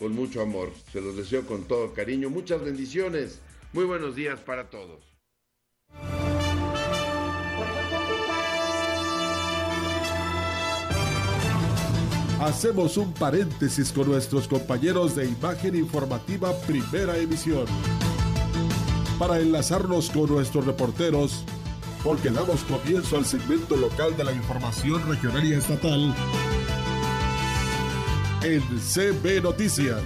con mucho amor. Se los deseo con todo cariño. Muchas bendiciones. Muy buenos días para todos. Hacemos un paréntesis con nuestros compañeros de Imagen Informativa Primera Emisión. Para enlazarnos con nuestros reporteros, porque damos comienzo al segmento local de la información regional y estatal en CB Noticias.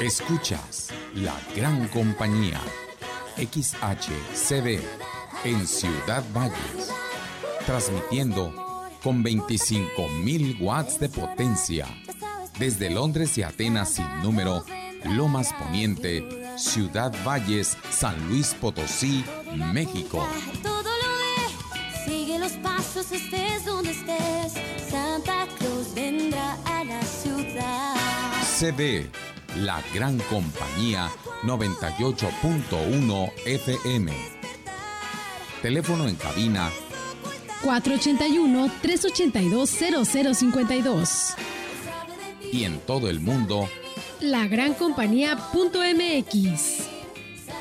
Escuchas la gran compañía XHCD en Ciudad Valles, transmitiendo con 25.000 watts de potencia desde Londres y Atenas sin número, Lomas Poniente, Ciudad Valles, San Luis Potosí, México. Todo lo ve, sigue los pasos, estés donde estés. Santa Cruz vendrá a la ciudad. CB, la gran compañía 98.1 FM. Teléfono en cabina 481-382-0052. y en todo el mundo Lagrancompañía.mx.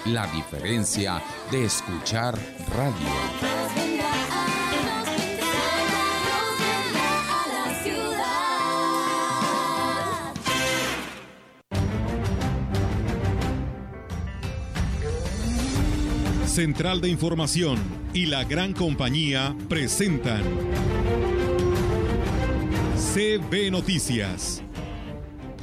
la diferencia de escuchar radio. La. Central de Información y la Gran Compañía presentan CB Noticias.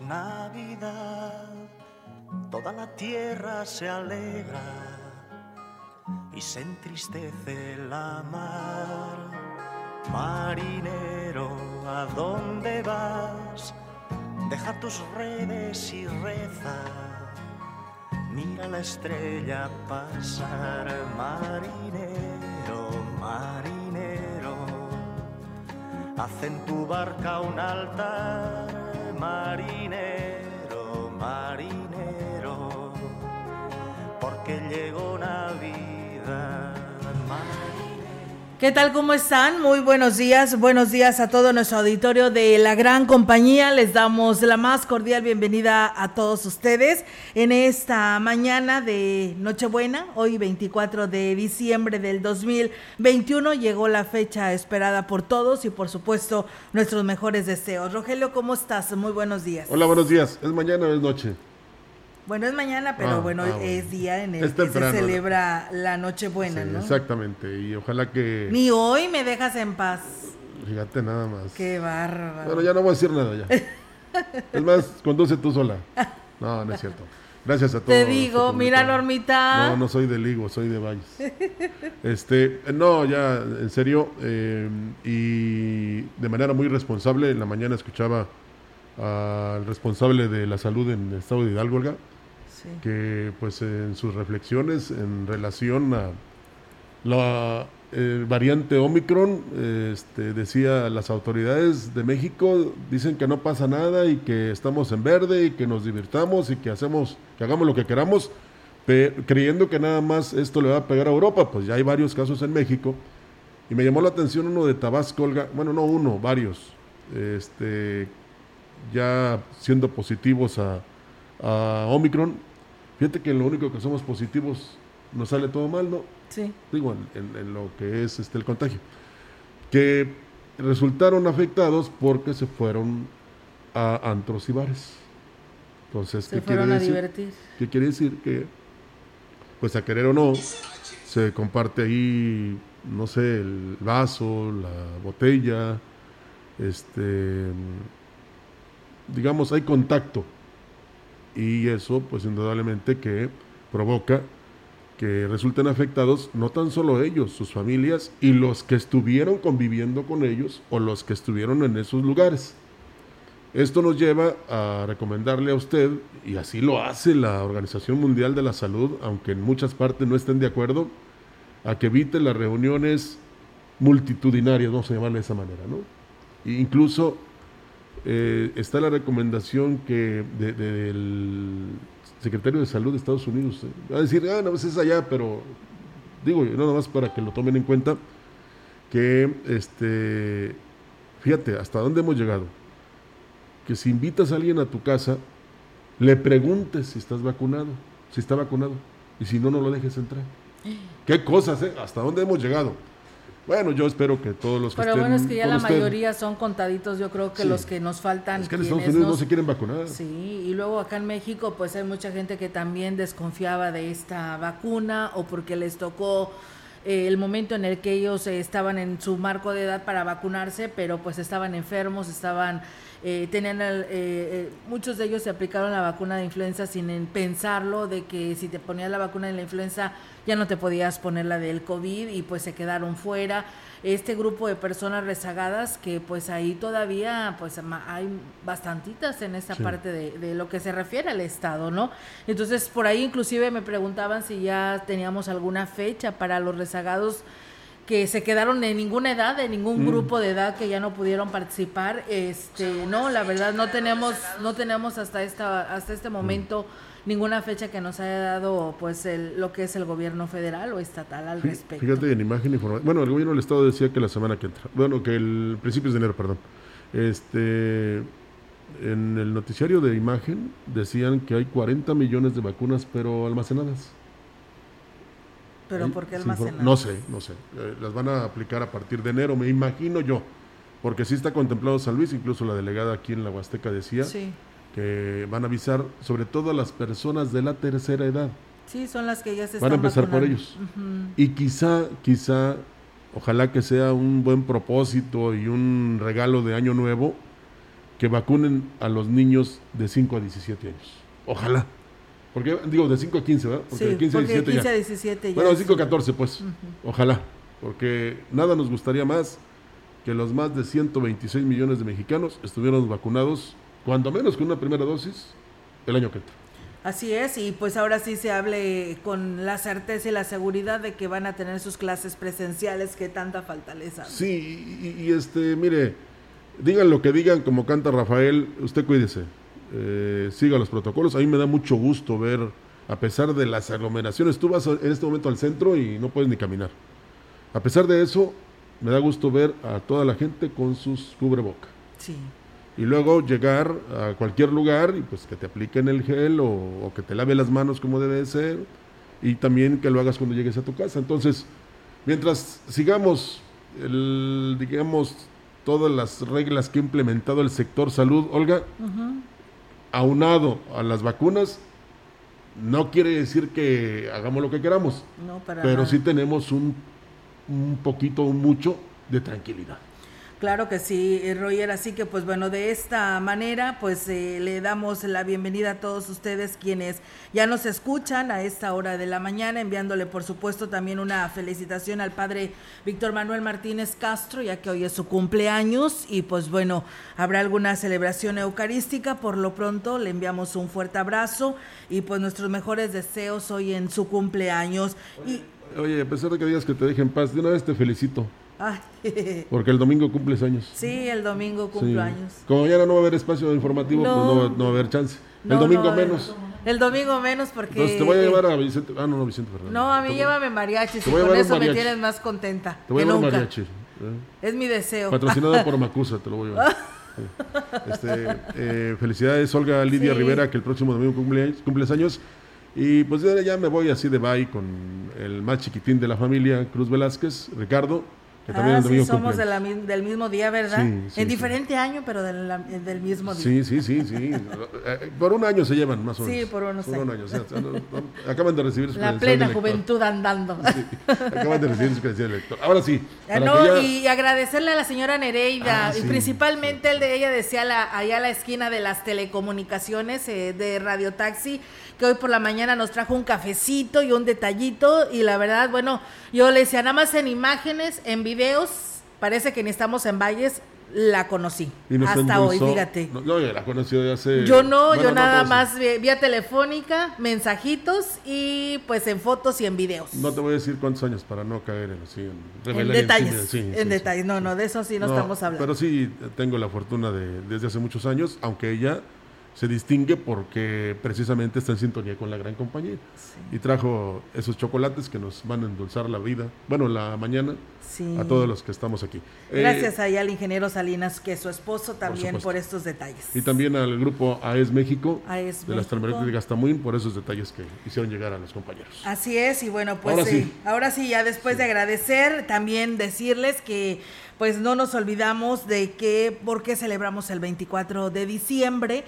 Navidad, toda la tierra se alegra y se entristece la mar. Marinero, ¿a dónde vas? Deja tus redes y reza. Mira la estrella pasar, marinero, marinero. Haz en tu barca un altar, marinero, marinero, porque llegó Navidad, marinero. ¿Qué tal? ¿Cómo están? Muy buenos días. Buenos días a todo nuestro auditorio de la gran compañía. Les damos la más cordial bienvenida a todos ustedes en esta mañana de Nochebuena, hoy 24 de diciembre del 2021. Llegó la fecha esperada por todos y por supuesto nuestros mejores deseos. Rogelio, ¿cómo estás? Muy buenos días. Hola, buenos días. ¿Es mañana o es noche? Bueno, es mañana, pero Ah, bueno, ah, bueno. es día en el que se ¿no? celebra la Nochebuena, Sí, ¿no? Exactamente. Y ojalá que. Ni hoy me dejas en paz. Fíjate nada más. Qué bárbaro. Bueno, ya no voy a decir nada ya. es más, conduce tú sola. No, no es cierto. Gracias a todos. Te digo, mira. Normita. No, no soy de Ligo, soy de Valles. Este, no, ya, en serio, eh, y de manera muy responsable, en la mañana escuchaba al responsable de la salud en el estado de Hidalgo, Olga, Que pues en sus reflexiones en relación a la eh, variante Omicron, este, decía las autoridades de México dicen que no pasa nada y que estamos en verde y que nos divirtamos y que hacemos, que hagamos lo que queramos, creyendo que nada más esto le va a pegar a Europa, pues ya hay varios casos en México. Y me llamó la atención uno de Tabasco, bueno, no uno, varios, este, ya siendo positivos a, a Omicron. Fíjate que lo único que somos positivos nos sale todo mal, ¿no? Sí. Digo, en, en- en lo que es este el contagio. Que resultaron afectados porque se fueron a antros y bares. Entonces, Se ¿qué quiere decir? divertir. ¿Qué quiere decir? Que, pues a querer o no, se comparte ahí, no sé, el vaso, la botella, este, digamos, hay contacto. Y eso, pues indudablemente que provoca que resulten afectados no tan solo ellos, sus familias y los que estuvieron conviviendo con ellos o los que estuvieron en esos lugares. Esto nos lleva a recomendarle a usted, y así lo hace la Organización Mundial de la Salud, aunque en muchas partes no estén de acuerdo, a que evite las reuniones multitudinarias, vamos a llamarle de esa manera, ¿no? Incluso eh, está la recomendación que del secretario de Salud de Estados Unidos, eh, va a decir, ah, no, pues es allá, pero digo, nada más para que lo tomen en cuenta, que, este, fíjate, hasta dónde hemos llegado que si invitas a alguien a tu casa, le preguntes si estás vacunado, si está vacunado, y si no, no lo dejes entrar. ¿Qué cosas, eh? ¿Hasta dónde hemos llegado? Bueno, yo espero que todos los que Pero bueno, es que ya la mayoría son contaditos, yo creo que los que nos faltan. Es que en Estados Unidos no se quieren vacunar. Sí, y luego acá en México, pues hay mucha gente que también desconfiaba de esta vacuna o porque les tocó eh, el momento en el que ellos estaban en su marco de edad para vacunarse, pero pues estaban enfermos, estaban eh, tenían eh, eh, muchos de ellos se aplicaron la vacuna de influenza sin pensarlo de que si te ponías la vacuna de la influenza ya no te podías poner la del COVID y pues se quedaron fuera. Este grupo de personas rezagadas que pues ahí todavía pues hay bastantitas en esta parte de, de, lo que se refiere al Estado, ¿no? Entonces por ahí inclusive me preguntaban si ya teníamos alguna fecha para los rezagados que se quedaron en ninguna edad, en ningún mm. grupo de edad que ya no pudieron participar. Este, no, la verdad no tenemos no tenemos hasta esta hasta este momento ninguna fecha que nos haya dado pues el, lo que es el gobierno federal o estatal al respecto. Fíjate en imagen información. Bueno, el gobierno del estado decía que la semana que entra, bueno, que el principios de enero, perdón. Este en el noticiario de imagen decían que hay 40 millones de vacunas pero almacenadas. ¿Pero por qué almacenar? No sé, no sé. Eh, las van a aplicar a partir de enero, me imagino yo. Porque sí está contemplado San Luis, incluso la delegada aquí en la Huasteca decía que van a avisar sobre todo a las personas de la tercera edad. Sí, son las que ya se Van a empezar por ellos. Y quizá, quizá, ojalá que sea un buen propósito y un regalo de año nuevo, que vacunen a los niños de 5 a 17 años. Ojalá. Porque digo de 5 a 15, ¿verdad? Porque de 15 a 17 15 a 17 ya. Bueno, de 5 a 14 pues. Ojalá, porque nada nos gustaría más que los más de 126 millones de mexicanos estuvieran vacunados cuando menos con una primera dosis el año que entra. Así es, y pues ahora sí se hable con la certeza y la seguridad de que van a tener sus clases presenciales que tanta falta les hace. Sí, y este, mire, digan lo que digan, como canta Rafael, usted cuídese eh, siga los protocolos. A mí me da mucho gusto ver, a pesar de las aglomeraciones, tú vas en este momento al centro y no puedes ni caminar. A pesar de eso, me da gusto ver a toda la gente con sus cubreboca. Sí. Y luego llegar a cualquier lugar y pues que te apliquen el gel o, que te lave las manos como debe ser y también que lo hagas cuando llegues a tu casa. Entonces, mientras sigamos, el, digamos, todas las reglas que ha implementado el sector salud, Olga, aunado a las vacunas, no quiere decir que hagamos lo que queramos, pero sí tenemos un, un poquito, un mucho de tranquilidad. Claro que sí, eh, Roger. Así que, pues bueno, de esta manera, pues eh, le damos la bienvenida a todos ustedes quienes ya nos escuchan a esta hora de la mañana, enviándole, por supuesto, también una felicitación al padre Víctor Manuel Martínez Castro, ya que hoy es su cumpleaños y, pues bueno, habrá alguna celebración eucarística. Por lo pronto, le enviamos un fuerte abrazo y, pues, nuestros mejores deseos hoy en su cumpleaños. y, oye a pesar de que digas que te dejen paz, de una vez te felicito. Porque el domingo cumples años. Sí, el domingo cumplo años. Como mañana no va a haber espacio informativo, pues no, va, a haber chance. el domingo menos. El domingo menos porque... Entonces te voy a llevar a Vicente... Ah, no, no, Vicente Fernández. No, a mí llévame mariachi, y con eso me tienes más contenta Te voy a llevar mariachi. ¿eh? Es mi deseo. Patrocinada por Macusa, te lo voy a llevar. Este, eh, felicidades, Olga Lidia Rivera, que el próximo domingo cumple, cumples años. Y pues ya me voy así de bye con el más chiquitín de la familia, Cruz Velázquez, Ricardo que también Ah, sí, somos de la del mismo día, ¿verdad? Sí, sí, en sí. diferente año, pero del, la- del mismo día. Sí, sí, sí, sí. Por un año se llevan, más o Sí, menos. por unos un años. año. o sea, acaban de recibir su La plena de juventud andando. Sí, acaban de recibir su credencial de lector. Ahora sí. Ah, no, ya- y agradecerle a la señora Nereida, Ah, y sí, principalmente el de ella decía la, allá a la esquina de las telecomunicaciones eh, de Radio Taxi, que hoy por la mañana nos trajo un cafecito y un detallito, y la verdad, bueno, yo le decía, nada más en imágenes, en videos, parece que ni estamos en Valles, la conocí. y nos hasta hoy, fíjate. No, yo la conocí de hace. Yo no, bueno, yo nada más vía, telefónica, mensajitos y pues en fotos y en videos. No te voy a decir cuántos años para no caer en, así, en en detalles, cine, sí, en sí, sí. detalles. No, no, de eso sí no, No, estamos hablando. Pero sí tengo la fortuna de desde hace muchos años, aunque ella se distingue porque precisamente está en sintonía con la gran compañía. Y trajo esos chocolates que nos van a endulzar la vida, bueno, la mañana, Sí. a todos los que estamos aquí. Eh, Gracias ahí al ingeniero Salinas, que es su esposo también por, estos detalles. y también al grupo AES México, AES de las México. termoeléctricas Gastamuín, por esos detalles que hicieron llegar a los compañeros. Así es, y bueno, pues Ahora eh, sí. ahora sí, ya después de agradecer, también decirles que pues no nos olvidamos de que, por qué celebramos el 24 de diciembre,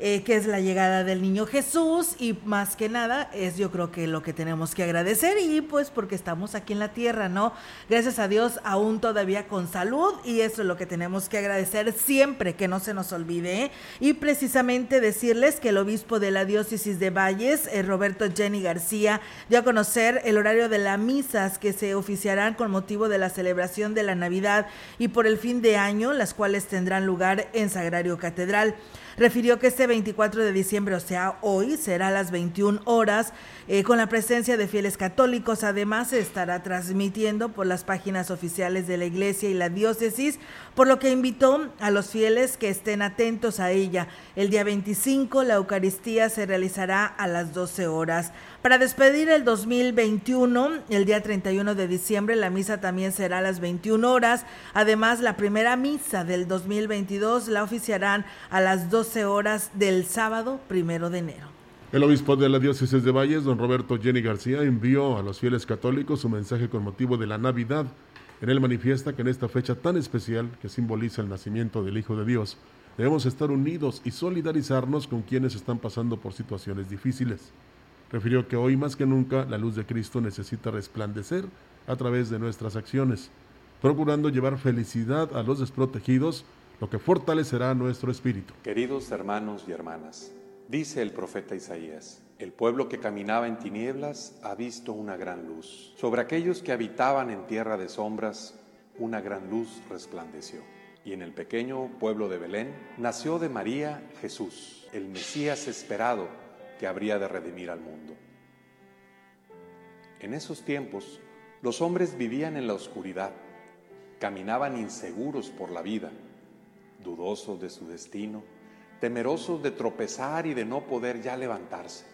eh, que es la llegada del niño Jesús, y más que nada es yo creo que lo que tenemos que agradecer, y pues porque estamos aquí en la tierra, ¿no? Gracias a Dios aún todavía con salud, y eso es lo que tenemos que agradecer siempre, que no se nos olvide, ¿eh? y precisamente decirles que el obispo de la diócesis de Valles, eh, Roberto Jenny García, dio a conocer el horario de las misas que se oficiarán con motivo de la celebración de la Navidad y por el fin de año, las cuales tendrán lugar en Sagrario Catedral. Refirió que este 24 de diciembre, o sea, hoy, será a las 21 horas, eh, con la presencia de fieles católicos. Además, se estará transmitiendo por las páginas oficiales de la iglesia y la diócesis, por lo que invitó a los fieles que estén atentos a ella. El día 25, la Eucaristía se realizará a las 12 horas. Para despedir el 2021, el día 31 de diciembre, la misa también será a las 21 horas. Además, la primera misa del 2022 la oficiarán a las 12 horas del sábado primero de enero. El obispo de la diócesis de Valles, don Roberto Jenny García, envió a los fieles católicos su mensaje con motivo de la Navidad. En él manifiesta que en esta fecha tan especial que simboliza el nacimiento del Hijo de Dios, debemos estar unidos y solidarizarnos con quienes están pasando por situaciones difíciles. Refirió que hoy más que nunca la luz de Cristo necesita resplandecer a través de nuestras acciones, procurando llevar felicidad a los desprotegidos, lo que fortalecerá nuestro espíritu. Queridos hermanos y hermanas, dice el profeta Isaías, el pueblo que caminaba en tinieblas ha visto una gran luz. Sobre aquellos que habitaban en tierra de sombras, una gran luz resplandeció. Y en el pequeño pueblo de Belén nació de María Jesús, el Mesías esperado que habría de redimir al mundo. En esos tiempos, los hombres vivían en la oscuridad, caminaban inseguros por la vida, dudosos de su destino, temerosos de tropezar y de no poder ya levantarse.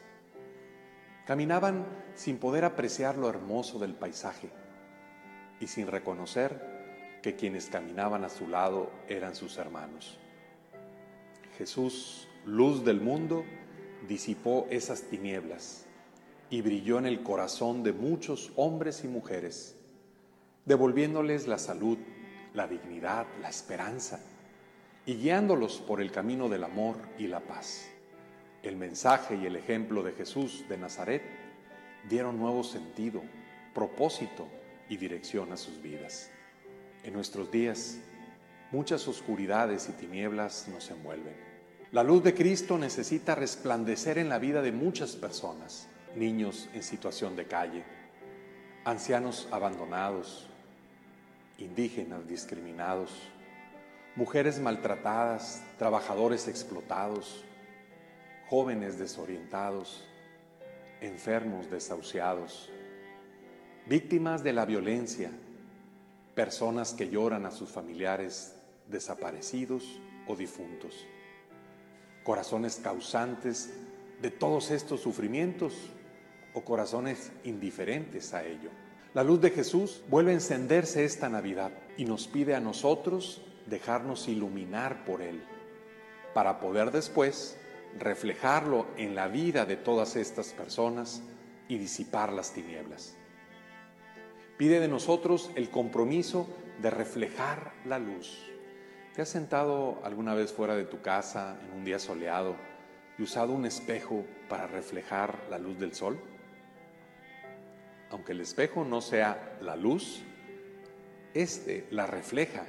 Caminaban sin poder apreciar lo hermoso del paisaje y sin reconocer que quienes caminaban a su lado eran sus hermanos. Jesús, luz del mundo, disipó esas tinieblas y brilló en el corazón de muchos hombres y mujeres, devolviéndoles la salud, la dignidad, la esperanza y guiándolos por el camino del amor y la paz. El mensaje y el ejemplo de Jesús de Nazaret dieron nuevo sentido, propósito y dirección a sus vidas. En nuestros días, muchas oscuridades y tinieblas nos envuelven. La luz de Cristo necesita resplandecer en la vida de muchas personas, niños en situación de calle, ancianos abandonados, indígenas discriminados, mujeres maltratadas, trabajadores explotados, jóvenes desorientados, enfermos desahuciados, víctimas de la violencia, personas que lloran a sus familiares desaparecidos o difuntos, corazones causantes de todos estos sufrimientos o corazones indiferentes a ello. La luz de Jesús vuelve a encenderse esta Navidad y nos pide a nosotros dejarnos iluminar por Él, para poder después reflejarlo en la vida de todas estas personas y disipar las tinieblas. Pide de nosotros el compromiso de reflejar la luz. ¿Te has sentado alguna vez fuera de tu casa en un día soleado y usado un espejo para reflejar la luz del sol? Aunque el espejo no sea la luz, este la refleja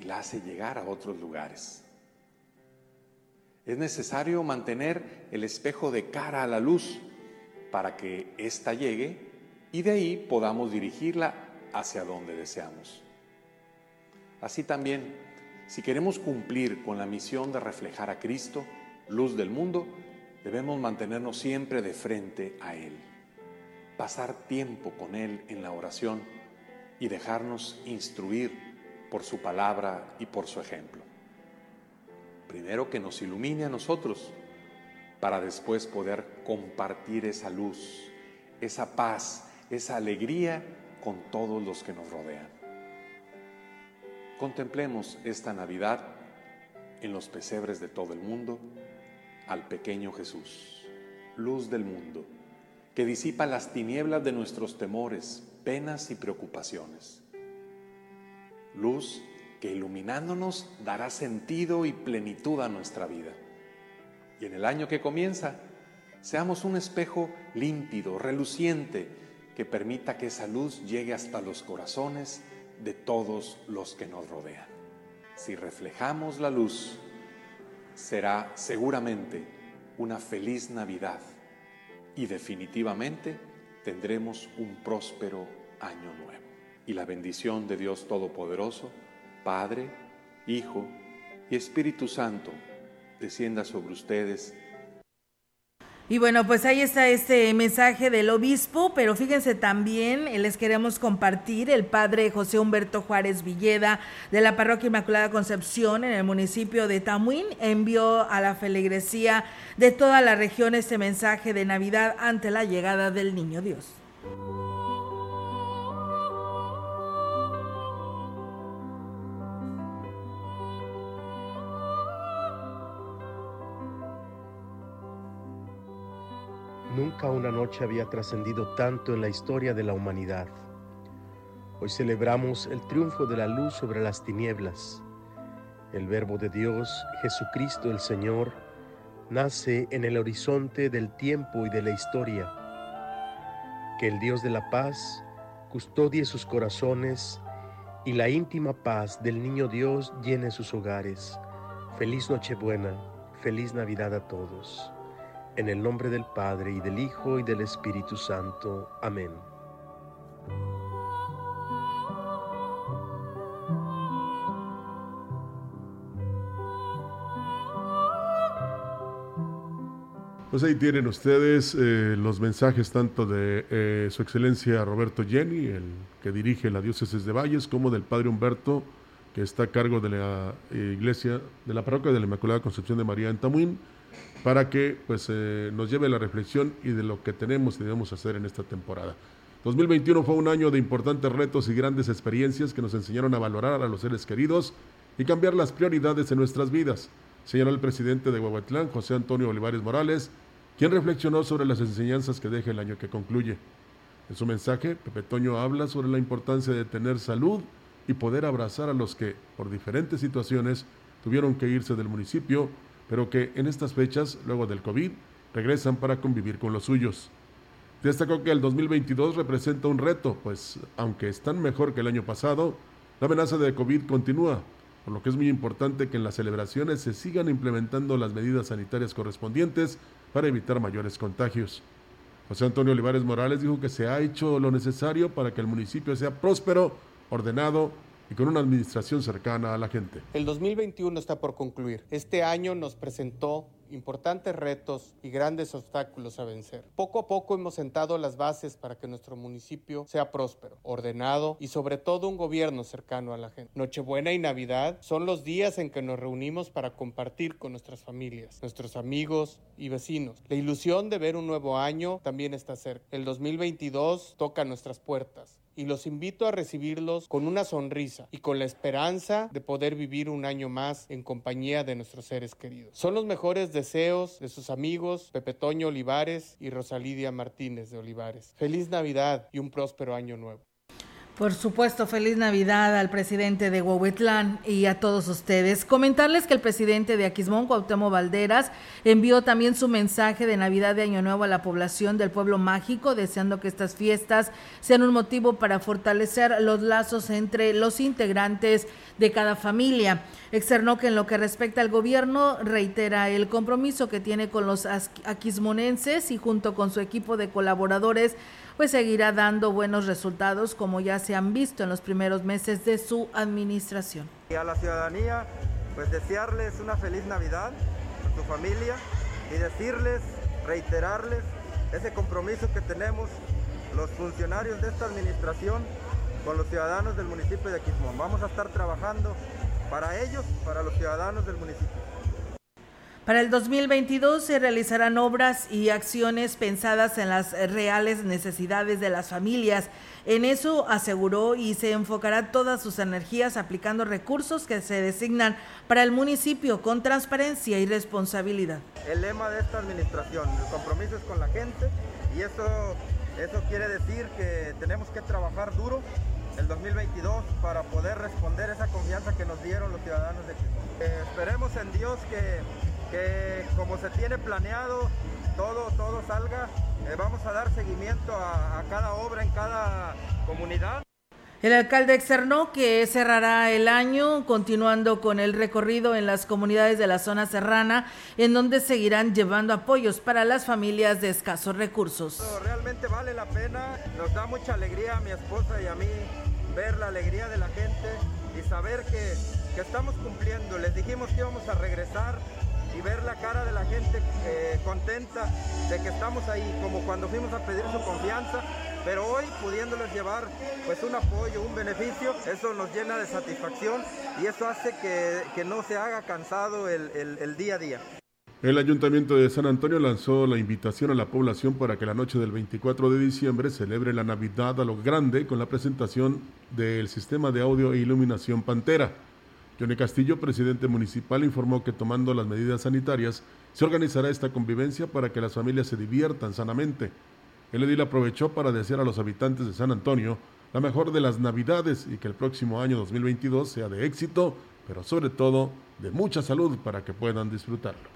y la hace llegar a otros lugares. Es necesario mantener el espejo de cara a la luz para que ésta llegue y de ahí podamos dirigirla hacia donde deseamos. Así también, si queremos cumplir con la misión de reflejar a Cristo, luz del mundo, debemos mantenernos siempre de frente a Él, pasar tiempo con Él en la oración y dejarnos instruir por su palabra y por su ejemplo. Primero que nos ilumine a nosotros para después poder compartir esa luz, esa paz, esa alegría con todos los que nos rodean. Contemplemos esta Navidad en los pesebres de todo el mundo al pequeño Jesús, luz del mundo, que disipa las tinieblas de nuestros temores, penas y preocupaciones. Luz que iluminándonos dará sentido y plenitud a nuestra vida. Y en el año que comienza, seamos un espejo límpido, reluciente, que permita que esa luz llegue hasta los corazones de todos los que nos rodean. Si reflejamos la luz, será seguramente una feliz Navidad y definitivamente tendremos un próspero año nuevo. Y la bendición de Dios Todopoderoso, Padre, Hijo y Espíritu Santo, descienda sobre ustedes y bueno, pues ahí está este mensaje del obispo, pero fíjense también, eh, les queremos compartir, el padre José Humberto Juárez Villeda de la Parroquia Inmaculada Concepción en el municipio de Tamuín envió a la feligresía de toda la región este mensaje de Navidad ante la llegada del Niño Dios. Nunca una noche había trascendido tanto en la historia de la humanidad. Hoy celebramos el triunfo de la luz sobre las tinieblas. El Verbo de Dios, Jesucristo el Señor, nace en el horizonte del tiempo y de la historia. Que el Dios de la paz custodie sus corazones y la íntima paz del niño Dios llene sus hogares. Feliz Nochebuena, feliz Navidad a todos. En el nombre del Padre y del Hijo y del Espíritu Santo. Amén. Pues ahí tienen ustedes eh, los mensajes tanto de eh, Su Excelencia Roberto Jenny, el que dirige la diócesis de Valles, como del Padre Humberto, que está a cargo de la eh, iglesia, de la parroquia de la Inmaculada Concepción de María en Tamuín para que pues, eh, nos lleve la reflexión y de lo que tenemos y debemos hacer en esta temporada. 2021 fue un año de importantes retos y grandes experiencias que nos enseñaron a valorar a los seres queridos y cambiar las prioridades en nuestras vidas, señaló el presidente de Huehuetlán, José Antonio Olivares Morales, quien reflexionó sobre las enseñanzas que deja el año que concluye. En su mensaje, Pepe Toño habla sobre la importancia de tener salud y poder abrazar a los que, por diferentes situaciones, tuvieron que irse del municipio pero que en estas fechas, luego del COVID, regresan para convivir con los suyos. Destacó que el 2022 representa un reto, pues aunque están mejor que el año pasado, la amenaza de COVID continúa, por lo que es muy importante que en las celebraciones se sigan implementando las medidas sanitarias correspondientes para evitar mayores contagios. José Antonio Olivares Morales dijo que se ha hecho lo necesario para que el municipio sea próspero, ordenado y con una administración cercana a la gente. El 2021 está por concluir. Este año nos presentó importantes retos y grandes obstáculos a vencer. Poco a poco hemos sentado las bases para que nuestro municipio sea próspero, ordenado y sobre todo un gobierno cercano a la gente. Nochebuena y Navidad son los días en que nos reunimos para compartir con nuestras familias, nuestros amigos y vecinos. La ilusión de ver un nuevo año también está cerca. El 2022 toca nuestras puertas y los invito a recibirlos con una sonrisa y con la esperanza de poder vivir un año más en compañía de nuestros seres queridos. Son los mejores deseos de sus amigos Pepe Toño Olivares y Rosalidia Martínez de Olivares. Feliz Navidad y un próspero año nuevo. Por supuesto, feliz Navidad al presidente de Huehuetlán y a todos ustedes. Comentarles que el presidente de Aquismón, Cuauhtémoc Valderas, envió también su mensaje de Navidad de Año Nuevo a la población del pueblo mágico, deseando que estas fiestas sean un motivo para fortalecer los lazos entre los integrantes de cada familia. Externó que en lo que respecta al gobierno, reitera el compromiso que tiene con los aquismonenses y junto con su equipo de colaboradores pues seguirá dando buenos resultados como ya se han visto en los primeros meses de su administración. Y a la ciudadanía, pues desearles una feliz Navidad con su familia y decirles, reiterarles ese compromiso que tenemos los funcionarios de esta administración con los ciudadanos del municipio de Aquismón. Vamos a estar trabajando para ellos, para los ciudadanos del municipio. Para el 2022 se realizarán obras y acciones pensadas en las reales necesidades de las familias. En eso aseguró y se enfocará todas sus energías aplicando recursos que se designan para el municipio con transparencia y responsabilidad. El lema de esta administración, el compromiso es con la gente y eso, eso quiere decir que tenemos que trabajar duro el 2022 para poder responder esa confianza que nos dieron los ciudadanos de Quito. Eh, esperemos en Dios que que como se tiene planeado, todo, todo salga. Eh, vamos a dar seguimiento a, a cada obra en cada comunidad. El alcalde externó que cerrará el año continuando con el recorrido en las comunidades de la zona serrana, en donde seguirán llevando apoyos para las familias de escasos recursos. Realmente vale la pena, nos da mucha alegría a mi esposa y a mí ver la alegría de la gente y saber que, que estamos cumpliendo. Les dijimos que íbamos a regresar y ver la cara de la gente eh, contenta de que estamos ahí, como cuando fuimos a pedir su confianza, pero hoy pudiéndoles llevar pues un apoyo, un beneficio, eso nos llena de satisfacción y eso hace que, no se haga cansado el, el día a día. El Ayuntamiento de San Antonio lanzó la invitación a la población para que la noche del 24 de diciembre celebre la Navidad a lo grande con la presentación del sistema de audio e iluminación Pantera. Johnny Castillo, presidente municipal, informó que tomando las medidas sanitarias se organizará esta convivencia para que las familias se diviertan sanamente. El edil aprovechó para desear a los habitantes de San Antonio la mejor de las Navidades y que el próximo año 2022 sea de éxito, pero sobre todo de mucha salud para que puedan disfrutarlo.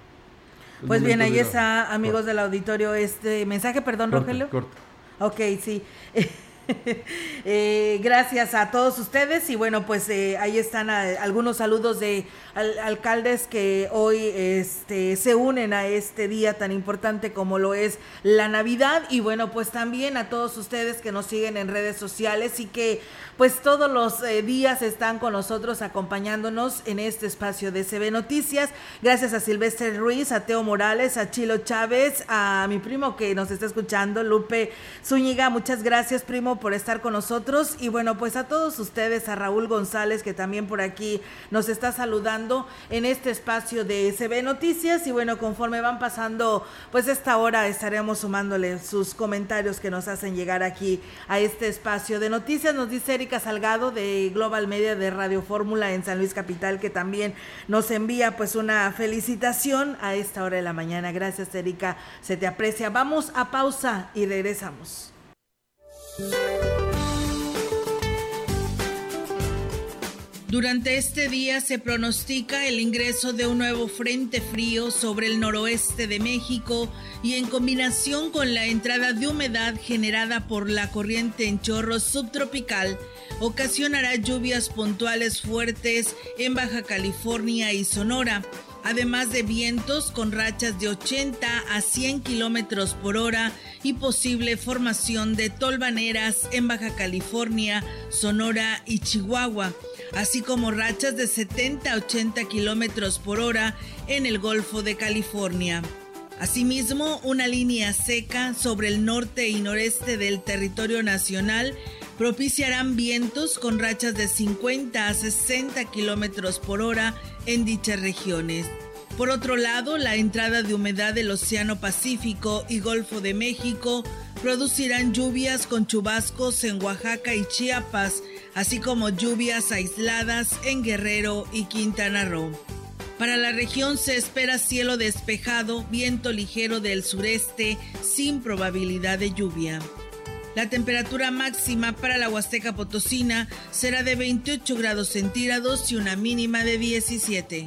pues bien, ahí está, amigos del auditorio, este mensaje, perdón, Rogelio. Corto. Ok, sí. Eh, gracias a todos ustedes. Y bueno, pues eh, ahí están eh, algunos saludos de alcaldes que hoy este, se unen a este día tan importante como lo es la Navidad. Y bueno, pues también a todos ustedes que nos siguen en redes sociales y que pues todos los días están con nosotros acompañándonos en este espacio de CB Noticias. Gracias a Silvestre Ruiz, a Teo Morales, a Chilo Chávez, a mi primo que nos está escuchando, Lupe Zúñiga. Muchas gracias, primo por estar con nosotros. Y bueno, pues a todos ustedes, a Raúl González, que también por aquí nos está saludando en este espacio de CB Noticias. Y bueno, conforme van pasando, pues esta hora estaremos sumándole sus comentarios que nos hacen llegar aquí a este espacio de noticias. Nos dice Salgado de Global Media de Radio Fórmula en San Luis Capital, que también nos envía pues una felicitación a esta hora de la mañana. Gracias, Erika. Se te aprecia. Vamos a pausa y regresamos. Durante este día se pronostica el ingreso de un nuevo frente frío sobre el noroeste de México y en combinación con la entrada de humedad generada por la corriente en chorro subtropical, ocasionará lluvias puntuales fuertes en Baja California y Sonora además de vientos con rachas de 80 a 100 kilómetros por hora y posible formación de tolvaneras en Baja California, Sonora y Chihuahua, así como rachas de 70 a 80 kilómetros por hora en el Golfo de California. Asimismo, una línea seca sobre el norte y noreste del territorio nacional propiciarán vientos con rachas de 50 a 60 kilómetros por hora en dichas regiones. Por otro lado, la entrada de humedad del Océano Pacífico y Golfo de México producirán lluvias con chubascos en Oaxaca y Chiapas, así como lluvias aisladas en Guerrero y Quintana Roo. Para la región se espera cielo despejado, viento ligero del sureste sin probabilidad de lluvia. La temperatura máxima para la Huasteca Potosina será de 28 grados centígrados y una mínima de 17.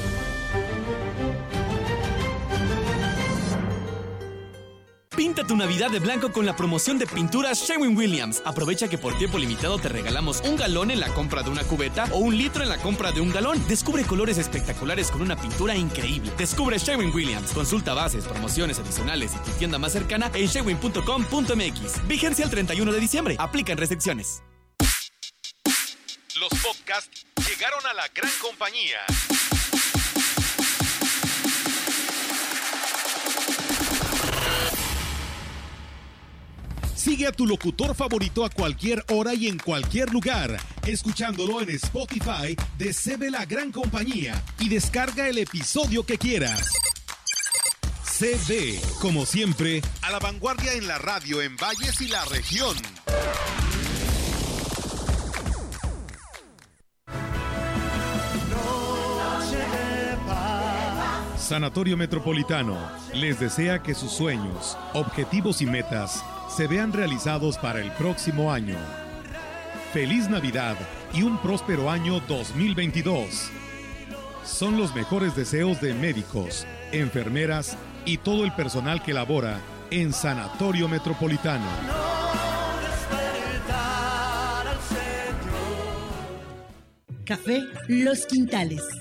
Pinta tu Navidad de blanco con la promoción de pinturas Sherwin Williams. Aprovecha que por tiempo limitado te regalamos un galón en la compra de una cubeta o un litro en la compra de un galón. Descubre colores espectaculares con una pintura increíble. Descubre Sherwin Williams. Consulta bases, promociones adicionales y tu tienda más cercana en sherwin.com.mx. Vigencia el 31 de diciembre. Aplican restricciones. Los podcasts llegaron a la gran compañía. Sigue a tu locutor favorito a cualquier hora y en cualquier lugar, escuchándolo en Spotify de CB La Gran Compañía y descarga el episodio que quieras. CB, como siempre, a la vanguardia en la radio en Valles y la región. Sanatorio Metropolitano les desea que sus sueños, objetivos y metas se vean realizados para el próximo año. Feliz Navidad y un próspero año 2022. Son los mejores deseos de médicos, enfermeras y todo el personal que labora en Sanatorio Metropolitano. Café Los Quintales.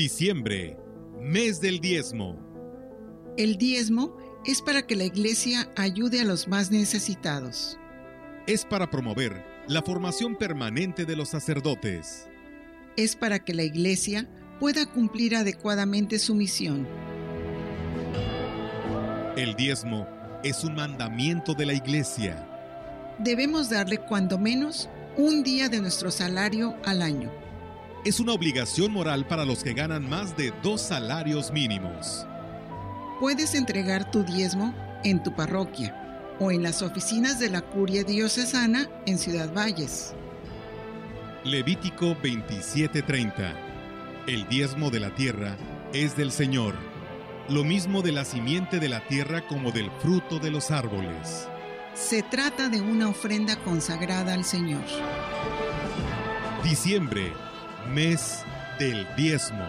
Diciembre, mes del diezmo. El diezmo es para que la iglesia ayude a los más necesitados. Es para promover la formación permanente de los sacerdotes. Es para que la iglesia pueda cumplir adecuadamente su misión. El diezmo es un mandamiento de la iglesia. Debemos darle cuando menos un día de nuestro salario al año. Es una obligación moral para los que ganan más de dos salarios mínimos. Puedes entregar tu diezmo en tu parroquia o en las oficinas de la Curia Diocesana en Ciudad Valles. Levítico 27:30. El diezmo de la tierra es del Señor, lo mismo de la simiente de la tierra como del fruto de los árboles. Se trata de una ofrenda consagrada al Señor. Diciembre, mes del diezmo.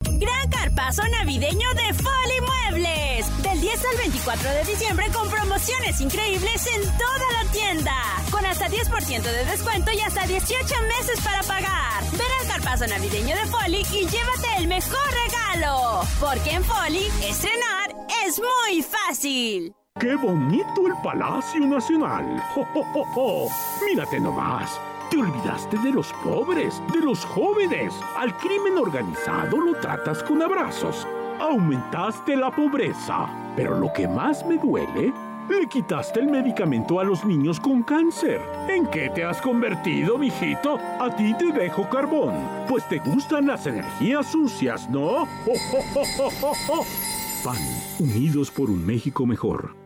Gran carpazo navideño de Foli Muebles. Del 10 al 24 de diciembre con promociones increíbles en toda la tienda. Con hasta 10% de descuento y hasta 18 meses para pagar. Ven al carpazo navideño de Foli y llévate el mejor regalo. Porque en Foli, estrenar es muy fácil. ¡Qué bonito el Palacio Nacional! ¡Jo, jo, jo! Mírate nomás. Te olvidaste de los pobres, de los jóvenes. Al crimen organizado lo tratas con abrazos. Aumentaste la pobreza. Pero lo que más me duele, le quitaste el medicamento a los niños con cáncer. ¿En qué te has convertido, mijito? A ti te dejo carbón, pues te gustan las energías sucias, ¿no? ¡Jo, jo, jo, jo, jo, jo! PAN, unidos por un México mejor.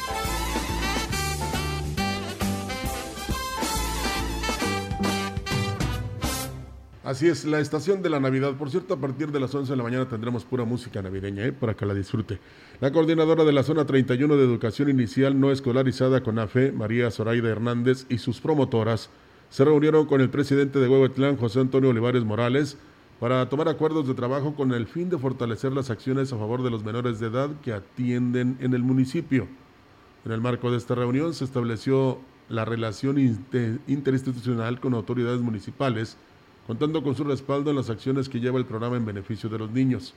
Así es, la estación de la Navidad. Por cierto, a partir de las 11 de la mañana tendremos pura música navideña, ¿eh? para que la disfrute. La coordinadora de la zona 31 de Educación Inicial No Escolarizada con AFE, María Zoraida Hernández, y sus promotoras se reunieron con el presidente de Huehuetlán, José Antonio Olivares Morales, para tomar acuerdos de trabajo con el fin de fortalecer las acciones a favor de los menores de edad que atienden en el municipio. En el marco de esta reunión se estableció la relación inter- interinstitucional con autoridades municipales, contando con su respaldo en las acciones que lleva el programa en beneficio de los niños.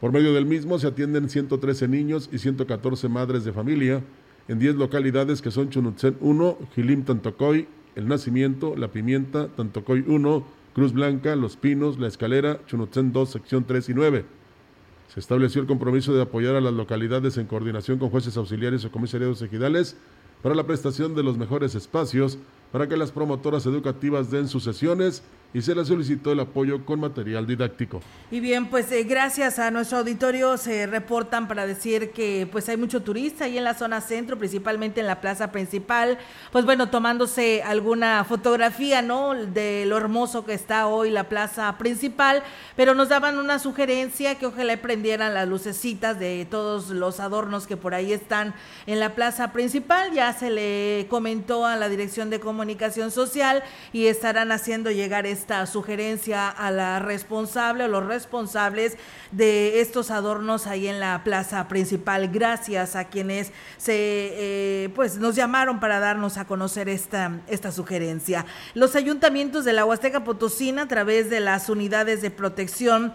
Por medio del mismo se atienden 113 niños y 114 madres de familia en 10 localidades que son Chunutzen 1, Gilim Tantocoy, El Nacimiento, La Pimienta, Tantocoy 1, Cruz Blanca, Los Pinos, La Escalera, Chunutzen 2, sección 3 y 9. Se estableció el compromiso de apoyar a las localidades en coordinación con jueces auxiliares o comisariados ejidales para la prestación de los mejores espacios para que las promotoras educativas den sus sesiones y se les solicitó el apoyo con material didáctico. Y bien, pues eh, gracias a nuestro auditorio se reportan para decir que pues hay mucho turista ahí en la zona centro, principalmente en la plaza principal, pues bueno, tomándose alguna fotografía, ¿no? De lo hermoso que está hoy la plaza principal, pero nos daban una sugerencia que ojalá prendieran las lucecitas de todos los adornos que por ahí están en la plaza principal, ya se le comentó a la Dirección de Comunicación Social y estarán haciendo llegar esta sugerencia a la responsable o los responsables de estos adornos ahí en la plaza principal. Gracias a quienes se eh, pues nos llamaron para darnos a conocer esta, esta sugerencia. Los ayuntamientos de la Huasteca Potosina a través de las unidades de protección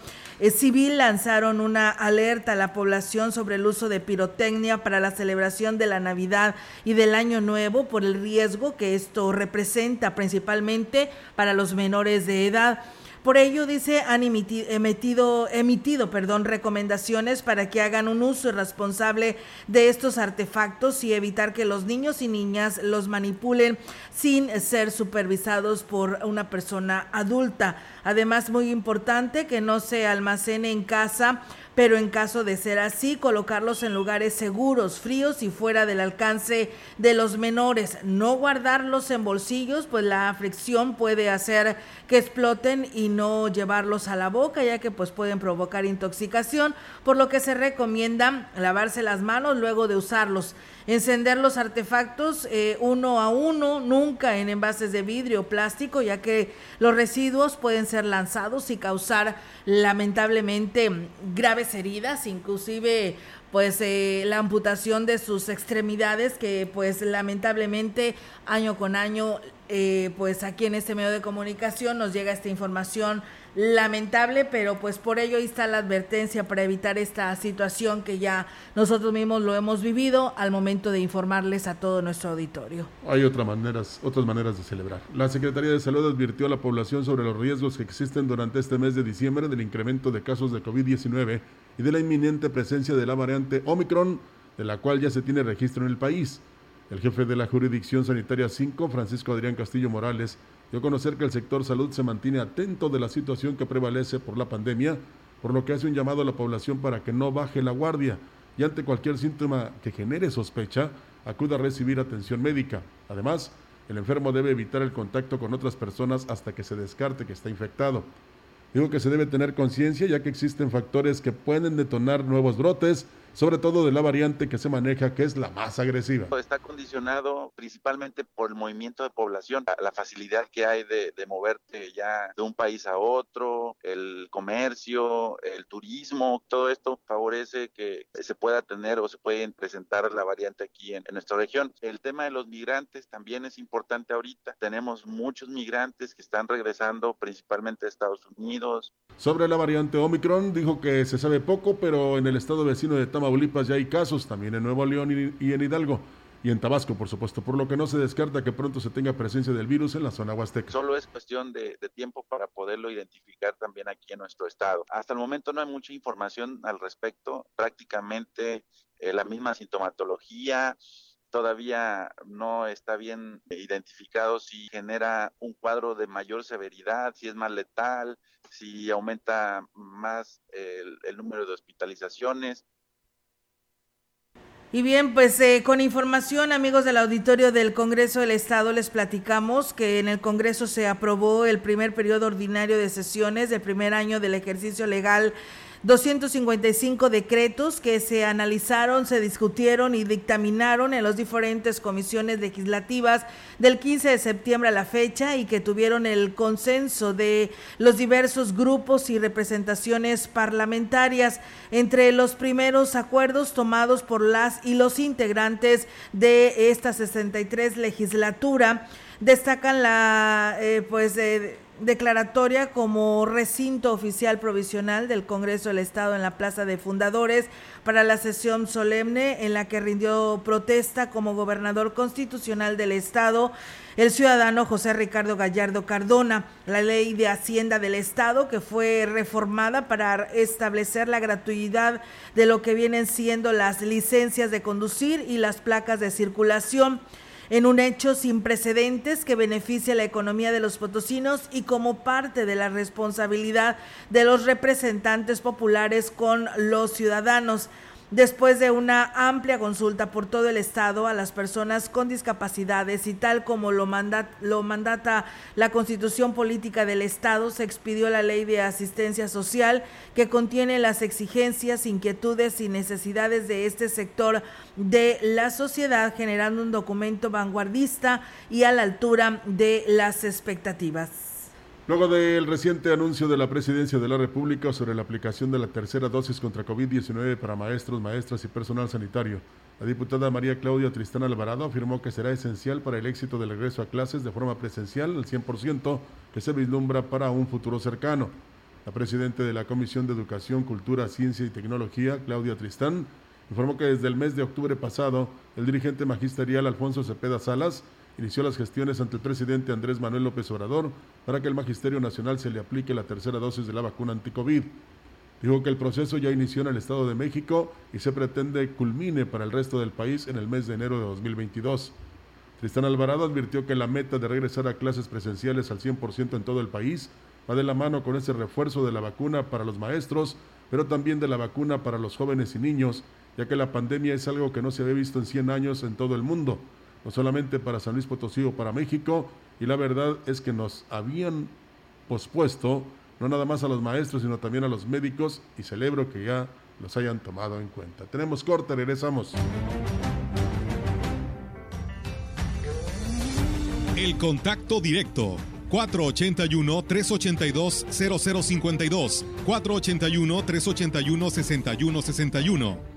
civil lanzaron una alerta a la población sobre el uso de pirotecnia para la celebración de la Navidad y del Año Nuevo por el riesgo que esto representa principalmente para los menores de edad. Por ello, dice, han emiti- emitido, emitido perdón, recomendaciones para que hagan un uso responsable de estos artefactos y evitar que los niños y niñas los manipulen sin ser supervisados por una persona adulta. Además, muy importante que no se almacene en casa pero en caso de ser así, colocarlos en lugares seguros, fríos y fuera del alcance de los menores. No guardarlos en bolsillos, pues la fricción puede hacer que exploten y no llevarlos a la boca, ya que pues pueden provocar intoxicación, por lo que se recomienda lavarse las manos luego de usarlos. Encender los artefactos eh, uno a uno, nunca en envases de vidrio o plástico, ya que los residuos pueden ser lanzados y causar lamentablemente graves heridas, inclusive pues eh, la amputación de sus extremidades que pues lamentablemente año con año eh, pues aquí en este medio de comunicación nos llega esta información lamentable, pero pues por ello ahí está la advertencia para evitar esta situación que ya nosotros mismos lo hemos vivido al momento de informarles a todo nuestro auditorio. Hay otras maneras, otras maneras de celebrar. La Secretaría de Salud advirtió a la población sobre los riesgos que existen durante este mes de diciembre del incremento de casos de COVID-19 y de la inminente presencia de la variante Omicron, de la cual ya se tiene registro en el país. El jefe de la Jurisdicción Sanitaria 5, Francisco Adrián Castillo Morales, dio a conocer que el sector salud se mantiene atento de la situación que prevalece por la pandemia, por lo que hace un llamado a la población para que no baje la guardia y ante cualquier síntoma que genere sospecha, acuda a recibir atención médica. Además, el enfermo debe evitar el contacto con otras personas hasta que se descarte que está infectado. Digo que se debe tener conciencia ya que existen factores que pueden detonar nuevos brotes sobre todo de la variante que se maneja, que es la más agresiva. Está condicionado principalmente por el movimiento de población, la facilidad que hay de, de moverte ya de un país a otro, el comercio, el turismo, todo esto favorece que se pueda tener o se puede presentar la variante aquí en, en nuestra región. El tema de los migrantes también es importante ahorita. Tenemos muchos migrantes que están regresando principalmente de Estados Unidos. Sobre la variante Omicron, dijo que se sabe poco, pero en el estado vecino de Tamaulipas Tamaulipas ya hay casos, también en Nuevo León y, en Hidalgo y en Tabasco, por supuesto, por lo que no se descarta que pronto se tenga presencia del virus en la zona huasteca. Solo es cuestión de, tiempo para poderlo identificar también aquí en nuestro estado. Hasta el momento no hay mucha información al respecto, prácticamente eh, la misma sintomatología, todavía no está bien identificado si genera un cuadro de mayor severidad, si es más letal, si aumenta más el número de hospitalizaciones. Y bien, pues eh, con información, amigos del auditorio del Congreso del Estado, les platicamos que en el Congreso se aprobó el primer periodo ordinario de sesiones del primer año del ejercicio legal 255 decretos que se analizaron, se discutieron y dictaminaron en las diferentes comisiones legislativas del 15 de septiembre a la fecha y que tuvieron el consenso de los diversos grupos y representaciones parlamentarias. Entre los primeros acuerdos tomados por las y los integrantes de esta 63 legislatura destacan la eh, pues eh, declaratoria como recinto oficial provisional del Congreso del Estado en la Plaza de Fundadores para la sesión solemne en la que rindió protesta como gobernador constitucional del Estado el ciudadano José Ricardo Gallardo Cardona. La ley de Hacienda del Estado que fue reformada para establecer la gratuidad de lo que vienen siendo las licencias de conducir y las placas de circulación en un hecho sin precedentes que beneficia la economía de los potosinos y como parte de la responsabilidad de los representantes populares con los ciudadanos después de una amplia consulta por todo el estado a las personas con discapacidades y tal como lo, lo mandata la constitución política del estado, se expidió la ley de asistencia social que contiene las exigencias, inquietudes y necesidades de este sector de la sociedad, generando un documento vanguardista y a la altura de las expectativas. Luego del reciente anuncio de la Presidencia de la República sobre la aplicación de la tercera dosis contra COVID-19 para maestros, maestras y personal sanitario, la diputada María Claudia Tristán Alvarado afirmó que será esencial para el éxito del regreso a clases de forma presencial al 100% que se vislumbra para un futuro cercano. La presidenta de la Comisión de Educación, Cultura, Ciencia y Tecnología, Claudia Tristán, informó que desde el mes de octubre pasado, el dirigente magisterial Alfonso Cepeda Salas inició las gestiones ante el presidente Andrés Manuel López Obrador para que el Magisterio Nacional se le aplique la tercera dosis de la vacuna anticovid. Dijo que el proceso ya inició en el Estado de México y se pretende culmine para el resto del país en el mes de enero de 2022. Tristán Alvarado advirtió que la meta de regresar a clases presenciales al 100% en todo el país va de la mano con ese refuerzo de la vacuna para los maestros, pero también de la vacuna para los jóvenes y niños, ya que la pandemia es algo que no se había visto en 100 años en todo el mundo no solamente para San Luis Potosí o para México, y la verdad es que nos habían pospuesto no nada más a los maestros, sino también a los médicos, y celebro que ya los hayan tomado en cuenta. Tenemos corte, regresamos. El contacto directo 481-382-0052, 481-381-6161.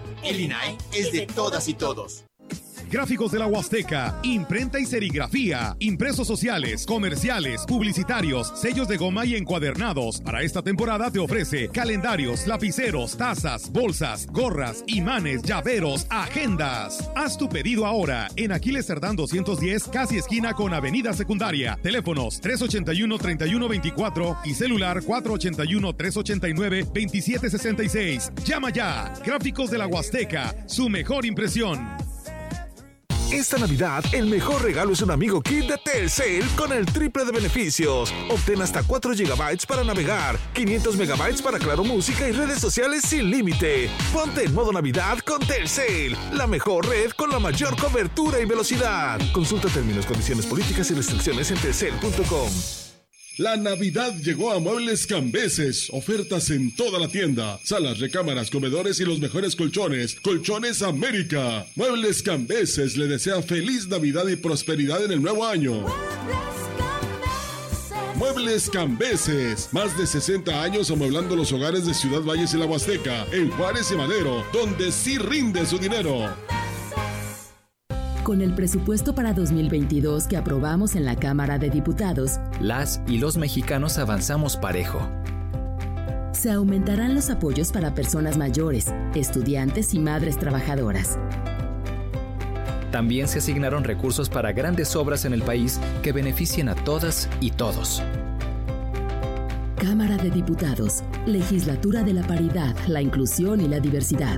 El INAI es de todas y todos. Gráficos de la Huasteca, imprenta y serigrafía, impresos sociales, comerciales, publicitarios, sellos de goma y encuadernados. Para esta temporada te ofrece calendarios, lapiceros, tazas, bolsas, gorras, imanes, llaveros, agendas. Haz tu pedido ahora en Aquiles Cerdán 210, casi esquina con Avenida Secundaria. Teléfonos 381-3124 y celular 481-389-2766. Llama ya. Gráficos de la Huasteca, su mejor impresión. Esta Navidad, el mejor regalo es un amigo kit de Telcel con el triple de beneficios. Obtén hasta 4 GB para navegar, 500 MB para Claro Música y redes sociales sin límite. Ponte en modo Navidad con Telcel, la mejor red con la mayor cobertura y velocidad. Consulta términos, condiciones políticas y restricciones en telcel.com. La Navidad llegó a Muebles Cambeses. Ofertas en toda la tienda. Salas, recámaras, comedores y los mejores colchones. Colchones América. Muebles Cambeses le desea feliz Navidad y prosperidad en el nuevo año. Muebles Cambeses. Más de 60 años amueblando los hogares de Ciudad Valles y la Huasteca. En Juárez y Madero, donde sí rinde su dinero. Con el presupuesto para 2022 que aprobamos en la Cámara de Diputados, las y los mexicanos avanzamos parejo. Se aumentarán los apoyos para personas mayores, estudiantes y madres trabajadoras. También se asignaron recursos para grandes obras en el país que beneficien a todas y todos. Cámara de Diputados, Legislatura de la Paridad, la Inclusión y la Diversidad.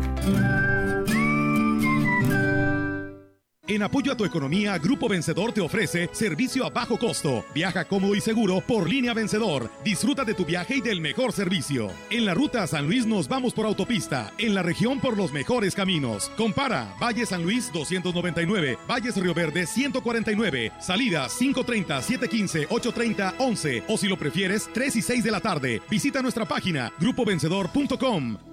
En apoyo a tu economía, Grupo Vencedor te ofrece servicio a bajo costo. Viaja cómodo y seguro por línea Vencedor. Disfruta de tu viaje y del mejor servicio. En la ruta a San Luis nos vamos por autopista. En la región por los mejores caminos. Compara Valle San Luis 299, Valles Río Verde 149, salidas 530, 715, 830, 11 o si lo prefieres 3 y 6 de la tarde. Visita nuestra página grupovencedor.com.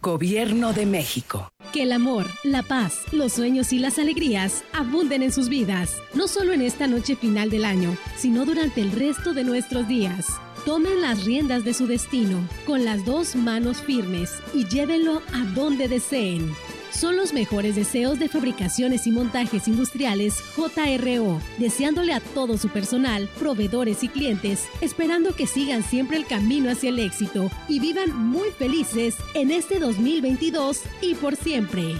Gobierno de México. Que el amor, la paz, los sueños y las alegrías abunden en sus vidas, no solo en esta noche final del año, sino durante el resto de nuestros días. Tomen las riendas de su destino con las dos manos firmes y llévenlo a donde deseen. Son los mejores deseos de fabricaciones y montajes industriales JRO, deseándole a todo su personal, proveedores y clientes, esperando que sigan siempre el camino hacia el éxito y vivan muy felices en este 2022 y por siempre.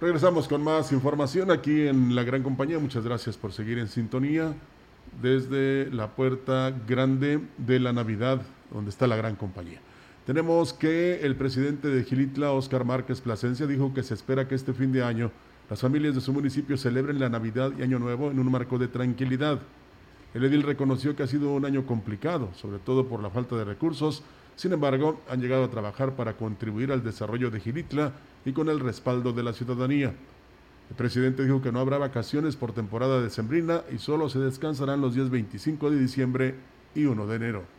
Regresamos con más información aquí en la gran compañía. Muchas gracias por seguir en sintonía desde la puerta grande de la Navidad, donde está la gran compañía. Tenemos que el presidente de Gilitla, Oscar Márquez Plasencia, dijo que se espera que este fin de año las familias de su municipio celebren la Navidad y Año Nuevo en un marco de tranquilidad. El edil reconoció que ha sido un año complicado, sobre todo por la falta de recursos. Sin embargo, han llegado a trabajar para contribuir al desarrollo de Gilitla y con el respaldo de la ciudadanía. El presidente dijo que no habrá vacaciones por temporada decembrina y solo se descansarán los días 25 de diciembre y 1 de enero.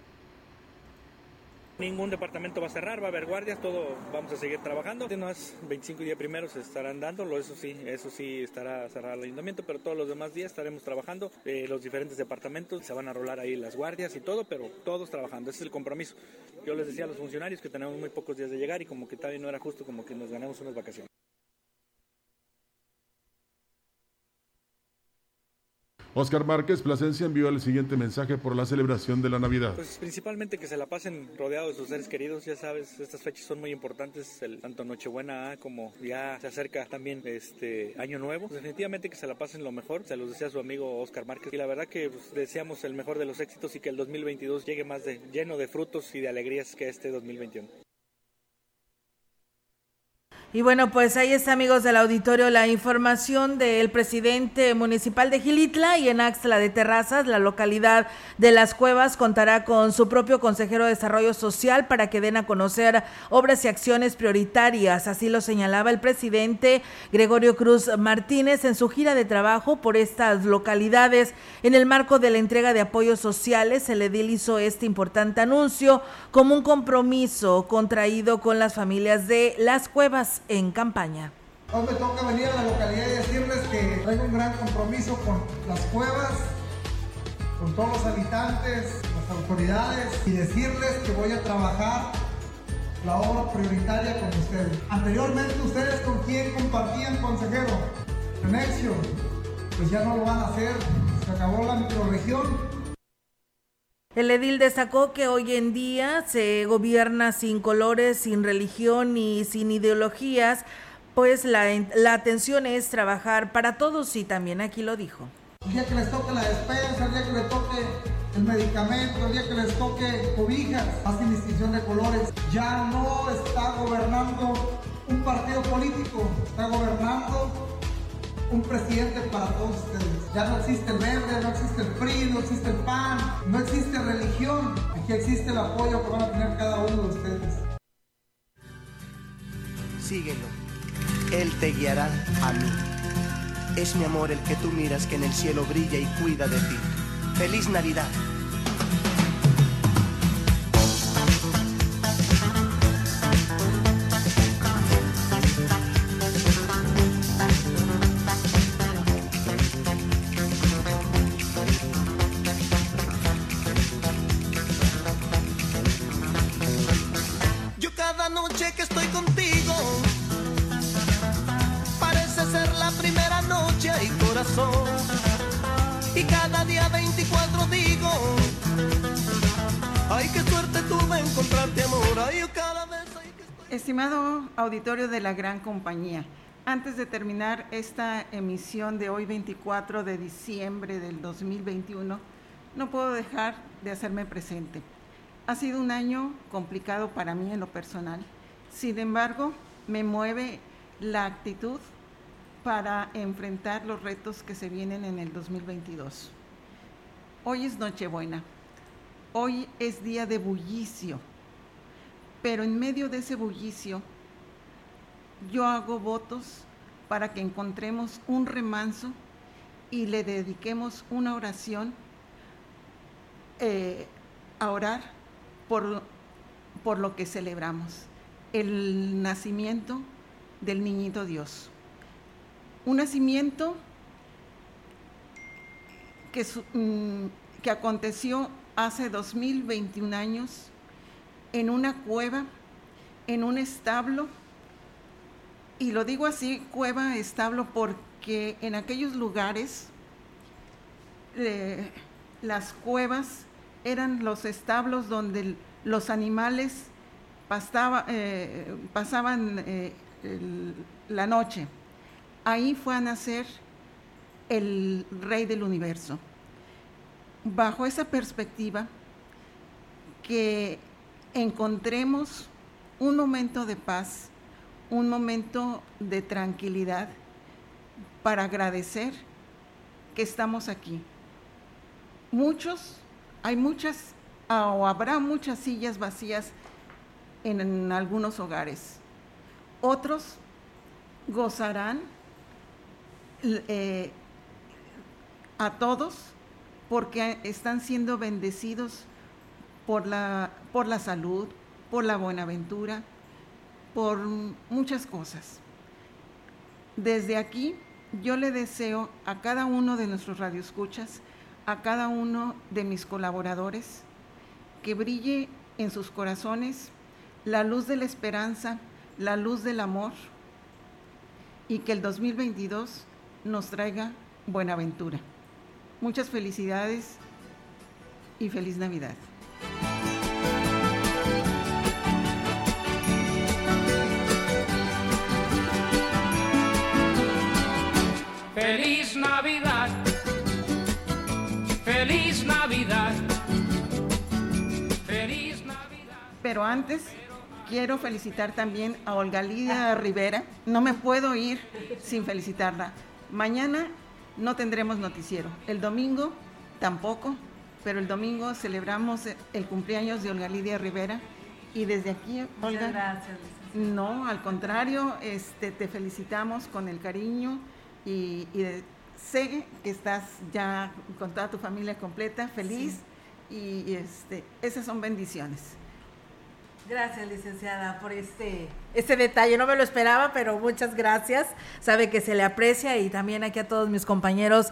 Ningún departamento va a cerrar, va a haber guardias, todo vamos a seguir trabajando. Unos 25 días primero se estarán dando, eso sí, eso sí estará cerrado el ayuntamiento, pero todos los demás días estaremos trabajando. Eh, los diferentes departamentos se van a rolar ahí las guardias y todo, pero todos trabajando, ese es el compromiso. Yo les decía a los funcionarios que tenemos muy pocos días de llegar y como que todavía no era justo como que nos ganamos unas vacaciones. Oscar Márquez Plasencia envió el siguiente mensaje por la celebración de la Navidad. Pues principalmente que se la pasen rodeados de sus seres queridos, ya sabes, estas fechas son muy importantes, el, tanto Nochebuena como ya se acerca también este Año Nuevo. Definitivamente que se la pasen lo mejor, se los decía su amigo Oscar Márquez y la verdad que pues, deseamos el mejor de los éxitos y que el 2022 llegue más de, lleno de frutos y de alegrías que este 2021. Y bueno, pues ahí está, amigos del auditorio, la información del presidente municipal de Gilitla y en Axla de Terrazas, la localidad de Las Cuevas, contará con su propio consejero de desarrollo social para que den a conocer obras y acciones prioritarias. Así lo señalaba el presidente Gregorio Cruz Martínez en su gira de trabajo por estas localidades. En el marco de la entrega de apoyos sociales, el edil hizo este importante anuncio como un compromiso contraído con las familias de Las Cuevas en campaña. Hoy me toca venir a la localidad y decirles que traigo un gran compromiso con las cuevas, con todos los habitantes, las autoridades y decirles que voy a trabajar la obra prioritaria con ustedes. Anteriormente ustedes con quién compartían consejero, Nemexio, pues ya no lo van a hacer, se acabó la microregión el edil destacó que hoy en día se gobierna sin colores, sin religión y sin ideologías, pues la, la atención es trabajar para todos y también aquí lo dijo. El día que les toque la despensa, el día que les toque el medicamento, el día que les toque cobijas, hacen distinción de colores. Ya no está gobernando un partido político, está gobernando un presidente para todos ustedes. Ya no existe el verde, no existe el PRI, no existe el PAN, no existe religión. Aquí existe el apoyo que van a tener cada uno de ustedes. Síguelo. Él te guiará a mí. Es mi amor el que tú miras que en el cielo brilla y cuida de ti. Feliz Navidad. Estimado auditorio de la gran compañía, antes de terminar esta emisión de hoy 24 de diciembre del 2021, no puedo dejar de hacerme presente. Ha sido un año complicado para mí en lo personal. Sin embargo, me mueve la actitud para enfrentar los retos que se vienen en el 2022. Hoy es Nochebuena. Hoy es día de bullicio pero en medio de ese bullicio yo hago votos para que encontremos un remanso y le dediquemos una oración eh, a orar por, por lo que celebramos, el nacimiento del niñito Dios. Un nacimiento que, mm, que aconteció hace 2021 años en una cueva, en un establo. Y lo digo así, cueva, establo, porque en aquellos lugares las cuevas eran los establos donde los animales eh, pasaban eh, la noche. Ahí fue a nacer el rey del universo. Bajo esa perspectiva, que encontremos un momento de paz, un momento de tranquilidad para agradecer que estamos aquí. Muchos, hay muchas o habrá muchas sillas vacías en, algunos hogares. Otros gozarán eh, a todos porque están siendo bendecidos por la, por la salud, por la buenaventura, por muchas cosas. Desde aquí yo le deseo a cada uno de nuestros radioescuchas, a cada uno de mis colaboradores, que brille en sus corazones la luz de la esperanza, la luz del amor y que el 2022 nos traiga buenaventura. Muchas felicidades y feliz Navidad. Pero antes quiero felicitar también a Olga Lidia Rivera. No me puedo ir sin felicitarla. Mañana no tendremos noticiero. El domingo tampoco, pero el domingo celebramos el cumpleaños de Olga Lidia Rivera. Y desde aquí, Olga. gracias. No, al contrario, este, te felicitamos con el cariño y, sé que estás ya con toda tu familia completa, feliz y, este, esas son bendiciones. Gracias, licenciada, por este, este detalle. No me lo esperaba, pero muchas gracias. Sabe que se le aprecia y también aquí a todos mis compañeros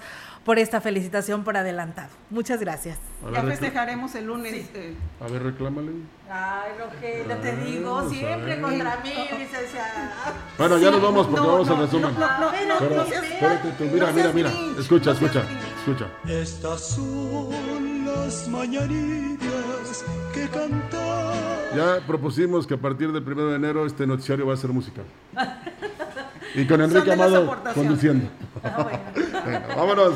por esta felicitación por adelantado. Muchas gracias. ya festejaremos el lunes. Eh. A ver, reclámale. Ay, Rogelio, te digo, siempre contra mí, licenciada. Bueno, ya nos vamos porque vamos al resumen. No, no, no, espérate, mira, mira, mira. Escucha, escucha, escucha. Estas son las mañanitas que cantan. Ya propusimos que a partir del 1 de enero este noticiario va a ser musical. Y con Enrique Amado conduciendo. Ah, bueno. vámonos.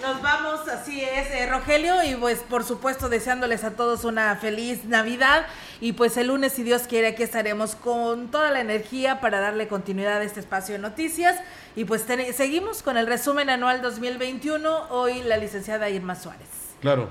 Nos vamos, así es, eh, Rogelio, y pues por supuesto deseándoles a todos una feliz Navidad. Y pues el lunes, si Dios quiere, aquí estaremos con toda la energía para darle continuidad a este espacio de noticias. Y pues seguimos con el resumen anual 2021. Hoy la licenciada Irma Suárez. Claro,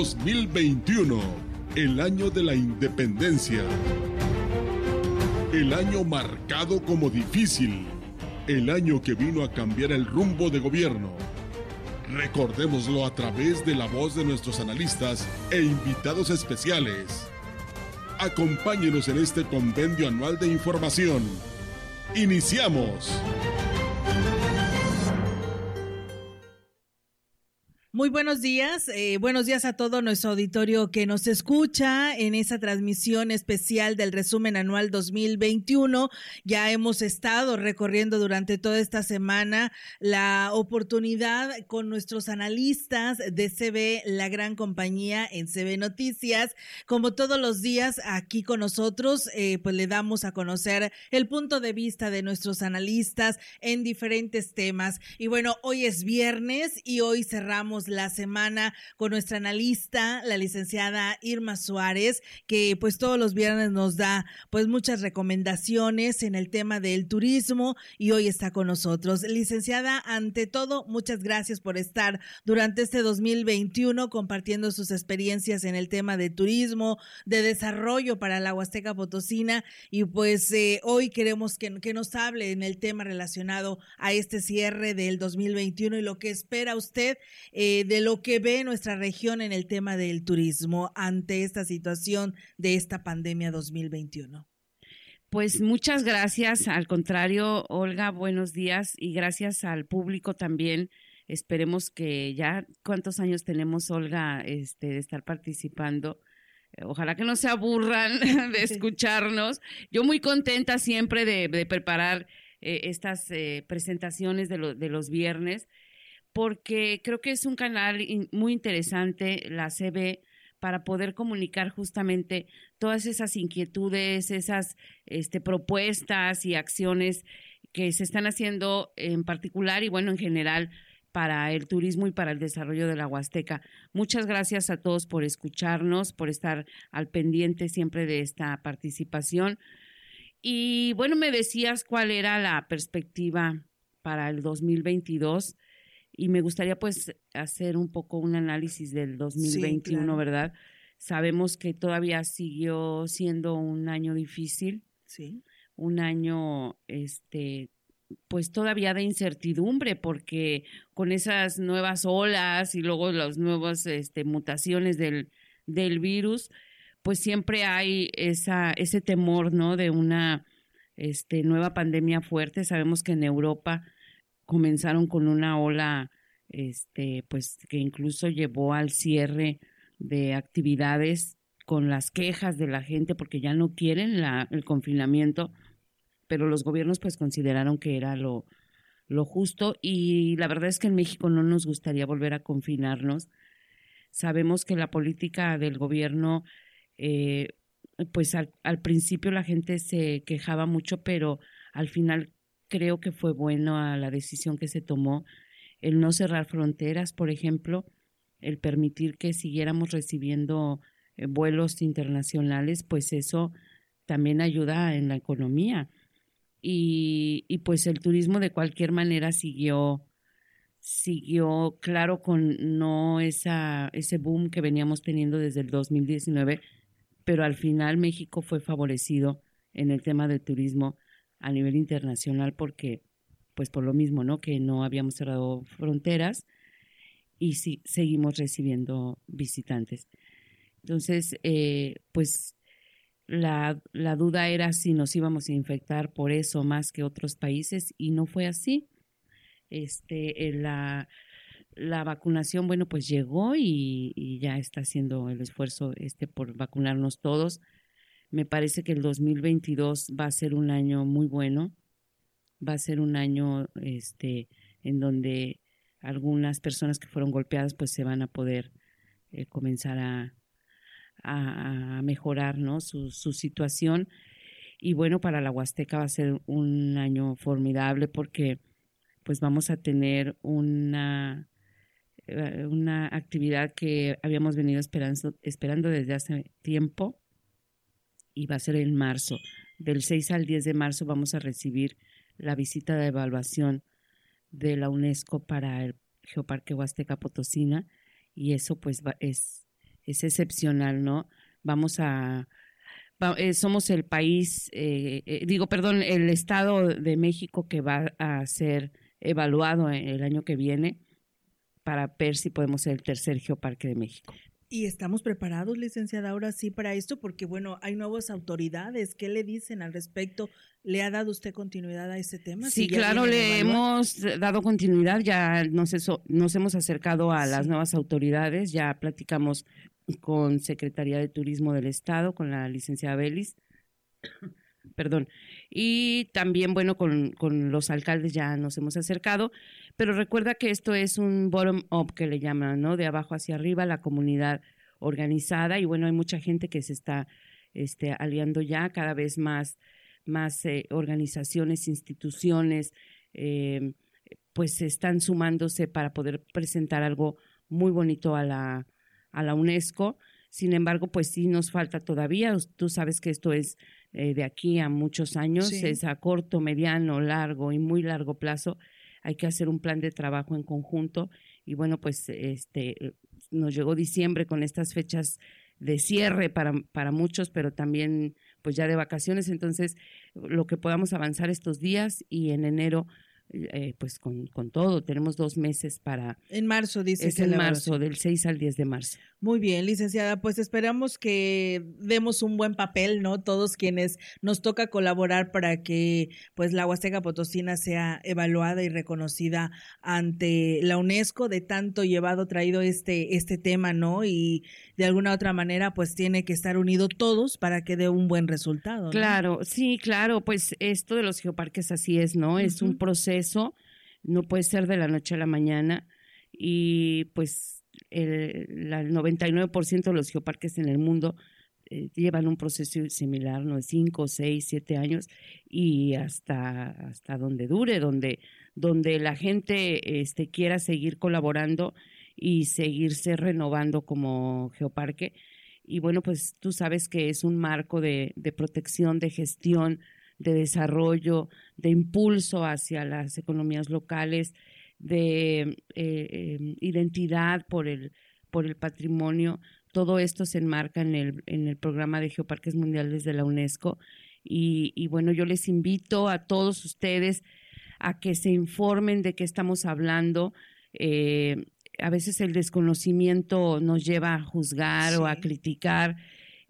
2021, el año de la independencia. El año marcado como difícil. El año que vino a cambiar el rumbo de gobierno. Recordémoslo a través de la voz de nuestros analistas e invitados especiales. Acompáñenos en este compendio anual de información. Iniciamos. Muy buenos días, eh, buenos días a todo nuestro auditorio que nos escucha en esa transmisión especial del resumen anual 2021. Ya hemos estado recorriendo durante toda esta semana la oportunidad con nuestros analistas de CB, la gran compañía en CB Noticias. Como todos los días aquí con nosotros, eh, pues le damos a conocer el punto de vista de nuestros analistas en diferentes temas. Y bueno, hoy es viernes y hoy cerramos la semana con nuestra analista, la licenciada Irma Suárez, que pues todos los viernes nos da pues muchas recomendaciones en el tema del turismo y hoy está con nosotros. Licenciada, ante todo, muchas gracias por estar durante este 2021 compartiendo sus experiencias en el tema de turismo, de desarrollo para la Huasteca Potosina y pues eh, hoy queremos que, que nos hable en el tema relacionado a este cierre del 2021 y lo que espera usted. Eh, eh, de lo que ve nuestra región en el tema del turismo ante esta situación de esta pandemia 2021. Pues muchas gracias. Al contrario, Olga, buenos días y gracias al público también. Esperemos que ya cuántos años tenemos, Olga, este, de estar participando. Ojalá que no se aburran de escucharnos. Yo muy contenta siempre de, preparar eh, estas eh, presentaciones de, de los viernes porque creo que es un canal muy interesante, la CB, para poder comunicar justamente todas esas inquietudes, esas este, propuestas y acciones que se están haciendo en particular y bueno, en general para el turismo y para el desarrollo de la Huasteca. Muchas gracias a todos por escucharnos, por estar al pendiente siempre de esta participación. Y bueno, me decías cuál era la perspectiva para el 2022 y me gustaría pues hacer un poco un análisis del 2021, ¿verdad? Sabemos que todavía siguió siendo un año difícil. Sí. Un año este pues todavía de incertidumbre porque con esas nuevas olas y luego las nuevas este, mutaciones del, del virus, pues siempre hay esa, ese temor, ¿no? De una este, nueva pandemia fuerte. Sabemos que en Europa comenzaron con una ola, este, pues que incluso llevó al cierre de actividades con las quejas de la gente porque ya no quieren la, el confinamiento, pero los gobiernos pues consideraron que era lo, justo y la verdad es que en México no nos gustaría volver a confinarnos. Sabemos que la política del gobierno, eh, pues al, principio la gente se quejaba mucho, pero al final creo que fue bueno a la decisión que se tomó el no cerrar fronteras, por ejemplo, el permitir que siguiéramos recibiendo eh, vuelos internacionales, pues eso también ayuda en la economía. Y, y, pues el turismo de cualquier manera siguió, siguió claro con no esa, ese boom que veníamos teniendo desde el 2019, pero al final México fue favorecido en el tema del turismo a nivel internacional porque, pues por lo mismo, ¿no? Que no habíamos cerrado fronteras y sí, seguimos recibiendo visitantes. Entonces, eh, pues la, la, duda era si nos íbamos a infectar por eso más que otros países y no fue así. Este, eh, la, la vacunación, bueno, pues llegó y, y, ya está haciendo el esfuerzo este por vacunarnos todos. Me parece que el 2022 va a ser un año muy bueno. Va a ser un año este, en donde algunas personas que fueron golpeadas pues se van a poder eh, comenzar a, a, mejorar ¿no? su, su situación. Y bueno, para la Huasteca va a ser un año formidable porque pues vamos a tener una, eh, una actividad que habíamos venido esperando, esperando desde hace tiempo y va a ser en marzo. Del 6 al 10 de marzo vamos a recibir la visita de evaluación de la UNESCO para el Geoparque Huasteca Potosina y eso pues es, es excepcional, ¿no? Vamos a, eh, somos el país, eh, eh, digo, perdón, el Estado de México que va a ser evaluado el año que viene para ver si podemos ser el tercer Geoparque de México. Y estamos preparados, licenciada, ahora sí para esto, porque bueno, hay nuevas autoridades. ¿Qué le dicen al respecto? ¿Le ha dado usted continuidad a ese tema? Sí, claro, le hemos dado continuidad. Ya nos, eso, nos hemos acercado a las nuevas autoridades. Ya platicamos con Secretaría de Turismo del Estado, con la licenciada Belis. Perdón. Y también, bueno, con, con los alcaldes ya nos hemos acercado pero recuerda que esto es un bottom-up que le llaman, ¿no? De abajo hacia arriba, la comunidad organizada y bueno, hay mucha gente que se está este, aliando ya, cada vez más, más eh, organizaciones, instituciones, eh, pues están sumándose para poder presentar algo muy bonito a la, a la UNESCO. Sin embargo, pues sí nos falta todavía. Tú sabes que esto es eh, de aquí a muchos años, es a corto, mediano, largo y muy largo plazo hay que hacer un plan de trabajo en conjunto. Y bueno, pues este nos llegó diciembre con estas fechas de cierre para, para muchos, pero también pues ya de vacaciones, entonces lo que podamos avanzar estos días y en enero eh, pues con, con, todo, tenemos dos meses para... En marzo, dice. Es en marzo, del 6 al 10 de marzo. Muy bien, licenciada, pues esperamos que demos un buen papel, ¿no? Todos quienes nos toca colaborar para que pues la Huasteca Potosina sea evaluada y reconocida ante la UNESCO de tanto llevado, traído este, este tema, ¿no? Y de alguna otra manera pues tiene que estar unido todos para que dé un buen resultado. ¿no? Claro, sí, claro, pues esto de los geoparques así es, ¿no? Es un proceso, no puede ser de la noche a la mañana y pues el, el 99% de los geoparques en el mundo eh, llevan un proceso similar, ¿no? De cinco, seis, siete años y hasta, hasta donde dure, donde, donde la gente este, quiera seguir colaborando y seguirse renovando como geoparque. Y bueno, pues tú sabes que es un marco de, de protección, de gestión, de desarrollo, de impulso hacia las economías locales, de eh, em, identidad por el, por el patrimonio. Todo esto se enmarca en el, en el programa de Geoparques Mundiales de la UNESCO. Y, y bueno, yo les invito a todos ustedes a que se informen de qué estamos hablando. Eh, a veces el desconocimiento nos lleva a juzgar o a criticar.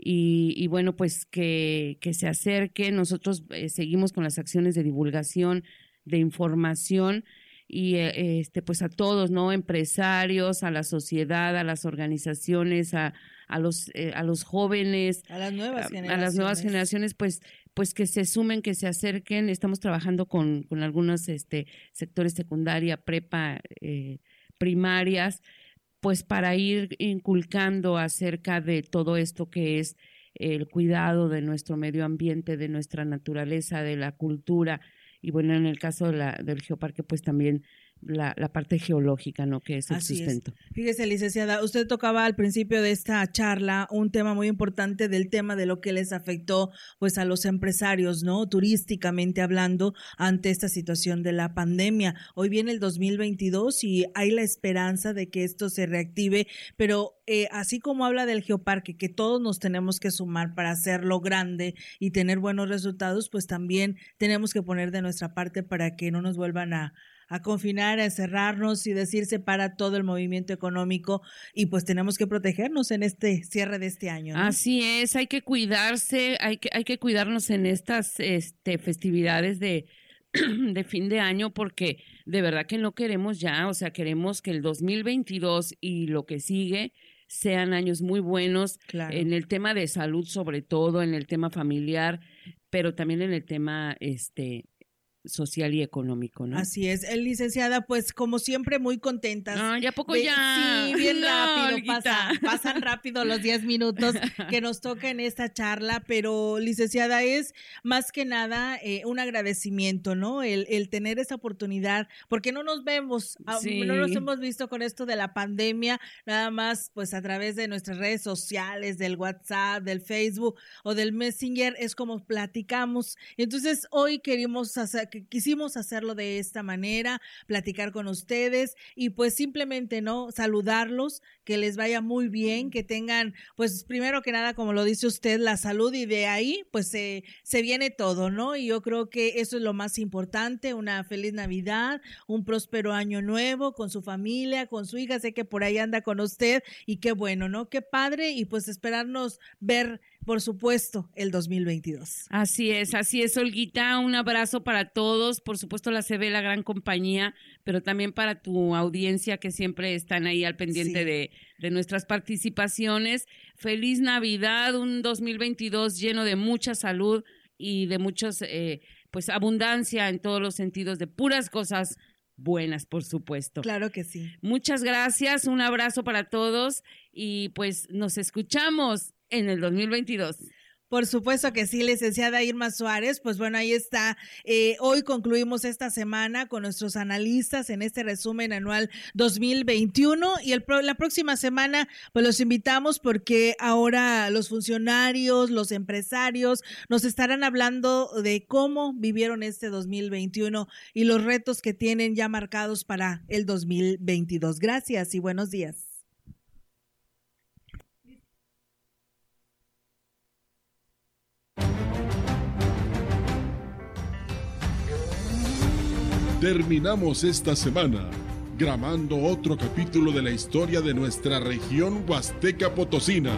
Y, bueno, pues que, que, se acerque. Nosotros eh, seguimos con las acciones de divulgación, de información y eh, este pues a todos, ¿no? Empresarios, a la sociedad, a las organizaciones, a, a los eh, a los jóvenes, a las nuevas generaciones, a las nuevas generaciones, pues pues que se sumen, que se acerquen. Estamos trabajando con, con algunos este, sectores secundaria, prepa, primarias, pues para ir inculcando acerca de todo esto que es el cuidado de nuestro medio ambiente, de nuestra naturaleza, de la cultura. Y bueno, en el caso de la, del geoparque, pues también la, la, parte geológica, ¿no? Que es el sustento. Fíjese, licenciada, usted tocaba al principio de esta charla un tema muy importante del tema de lo que les afectó, pues, a los empresarios, ¿no? Turísticamente hablando, ante esta situación de la pandemia. Hoy viene el 2022 y hay la esperanza de que esto se reactive, pero eh, así como habla del geoparque, que todos nos tenemos que sumar para hacerlo grande y tener buenos resultados, pues también tenemos que poner de nuestra parte para que no nos vuelvan a a confinar, a cerrarnos y decirse para todo el movimiento económico y pues tenemos que protegernos en este cierre de este año. Así es, hay que cuidarse, hay que, hay que cuidarnos en estas este, festividades de, de fin de año porque de verdad que no queremos ya, o sea, queremos que el 2022 y lo que sigue sean años muy buenos en el tema de salud sobre todo, en el tema familiar, pero también en el tema este social y económico, ¿no? Así es, el licenciada, pues como siempre muy contenta. No, ya poco ya. Sí, bien rápido, pasan rápido los 10 minutos que nos toca en esta charla, pero licenciada es más que nada eh, un agradecimiento, ¿no? El, el, tener esa oportunidad, porque no nos vemos, ah, no nos hemos visto con esto de la pandemia, nada más pues a través de nuestras redes sociales, del WhatsApp, del Facebook o del Messenger, es como platicamos. Entonces hoy queremos hacer que quisimos hacerlo de esta manera, platicar con ustedes y pues simplemente, ¿no? Saludarlos, que les vaya muy bien, que tengan, pues primero que nada, como lo dice usted, la salud y de ahí, pues se, se viene todo, ¿no? Y yo creo que eso es lo más importante, una feliz Navidad, un próspero año nuevo con su familia, con su hija, sé que por ahí anda con usted y qué bueno, ¿no? Qué padre y pues esperarnos ver por supuesto, el 2022. Así es, así es, Olguita. Un abrazo para todos. Por supuesto, la CB, la gran compañía, pero también para tu audiencia que siempre están ahí al pendiente de, de nuestras participaciones. Feliz Navidad, un 2022 lleno de mucha salud y de muchos, eh, pues, abundancia en todos los sentidos, de puras cosas buenas, por supuesto. Claro que sí. Muchas gracias, un abrazo para todos y pues nos escuchamos en el 2022. Por supuesto que sí, licenciada Irma Suárez. Pues bueno, ahí está. Eh, hoy concluimos esta semana con nuestros analistas en este resumen anual 2021 y el, la próxima semana pues los invitamos porque ahora los funcionarios, los empresarios nos estarán hablando de cómo vivieron este 2021 y los retos que tienen ya marcados para el 2022. Gracias y buenos días. Terminamos esta semana grabando otro capítulo de la historia de nuestra región huasteca potosina.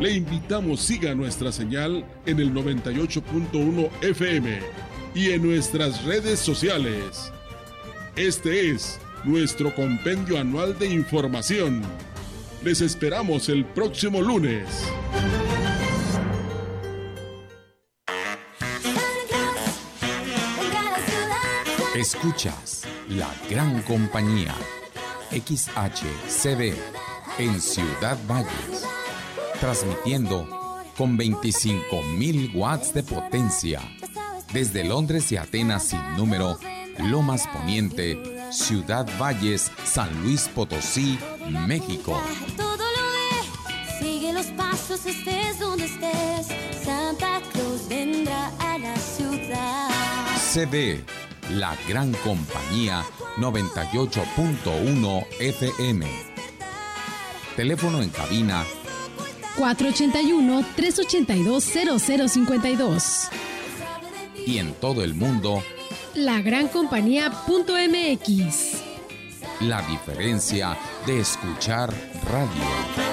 Le invitamos siga nuestra señal en el 98.1 FM y en nuestras redes sociales. Este es nuestro compendio anual de información. Les esperamos el próximo lunes. Escuchas la gran compañía XHCB en Ciudad Valles, transmitiendo con 25.000 watts de potencia desde Londres y Atenas sin número, Lomas Poniente, Ciudad Valles, San Luis Potosí, México. Todo lo sigue los pasos, estés donde estés, Santa Cruz vendrá a la ciudad. CB la Gran Compañía 98.1 FM. Teléfono en cabina 481-382-0052. Y en todo el mundo, lagrancompañía.mx. La diferencia de escuchar radio.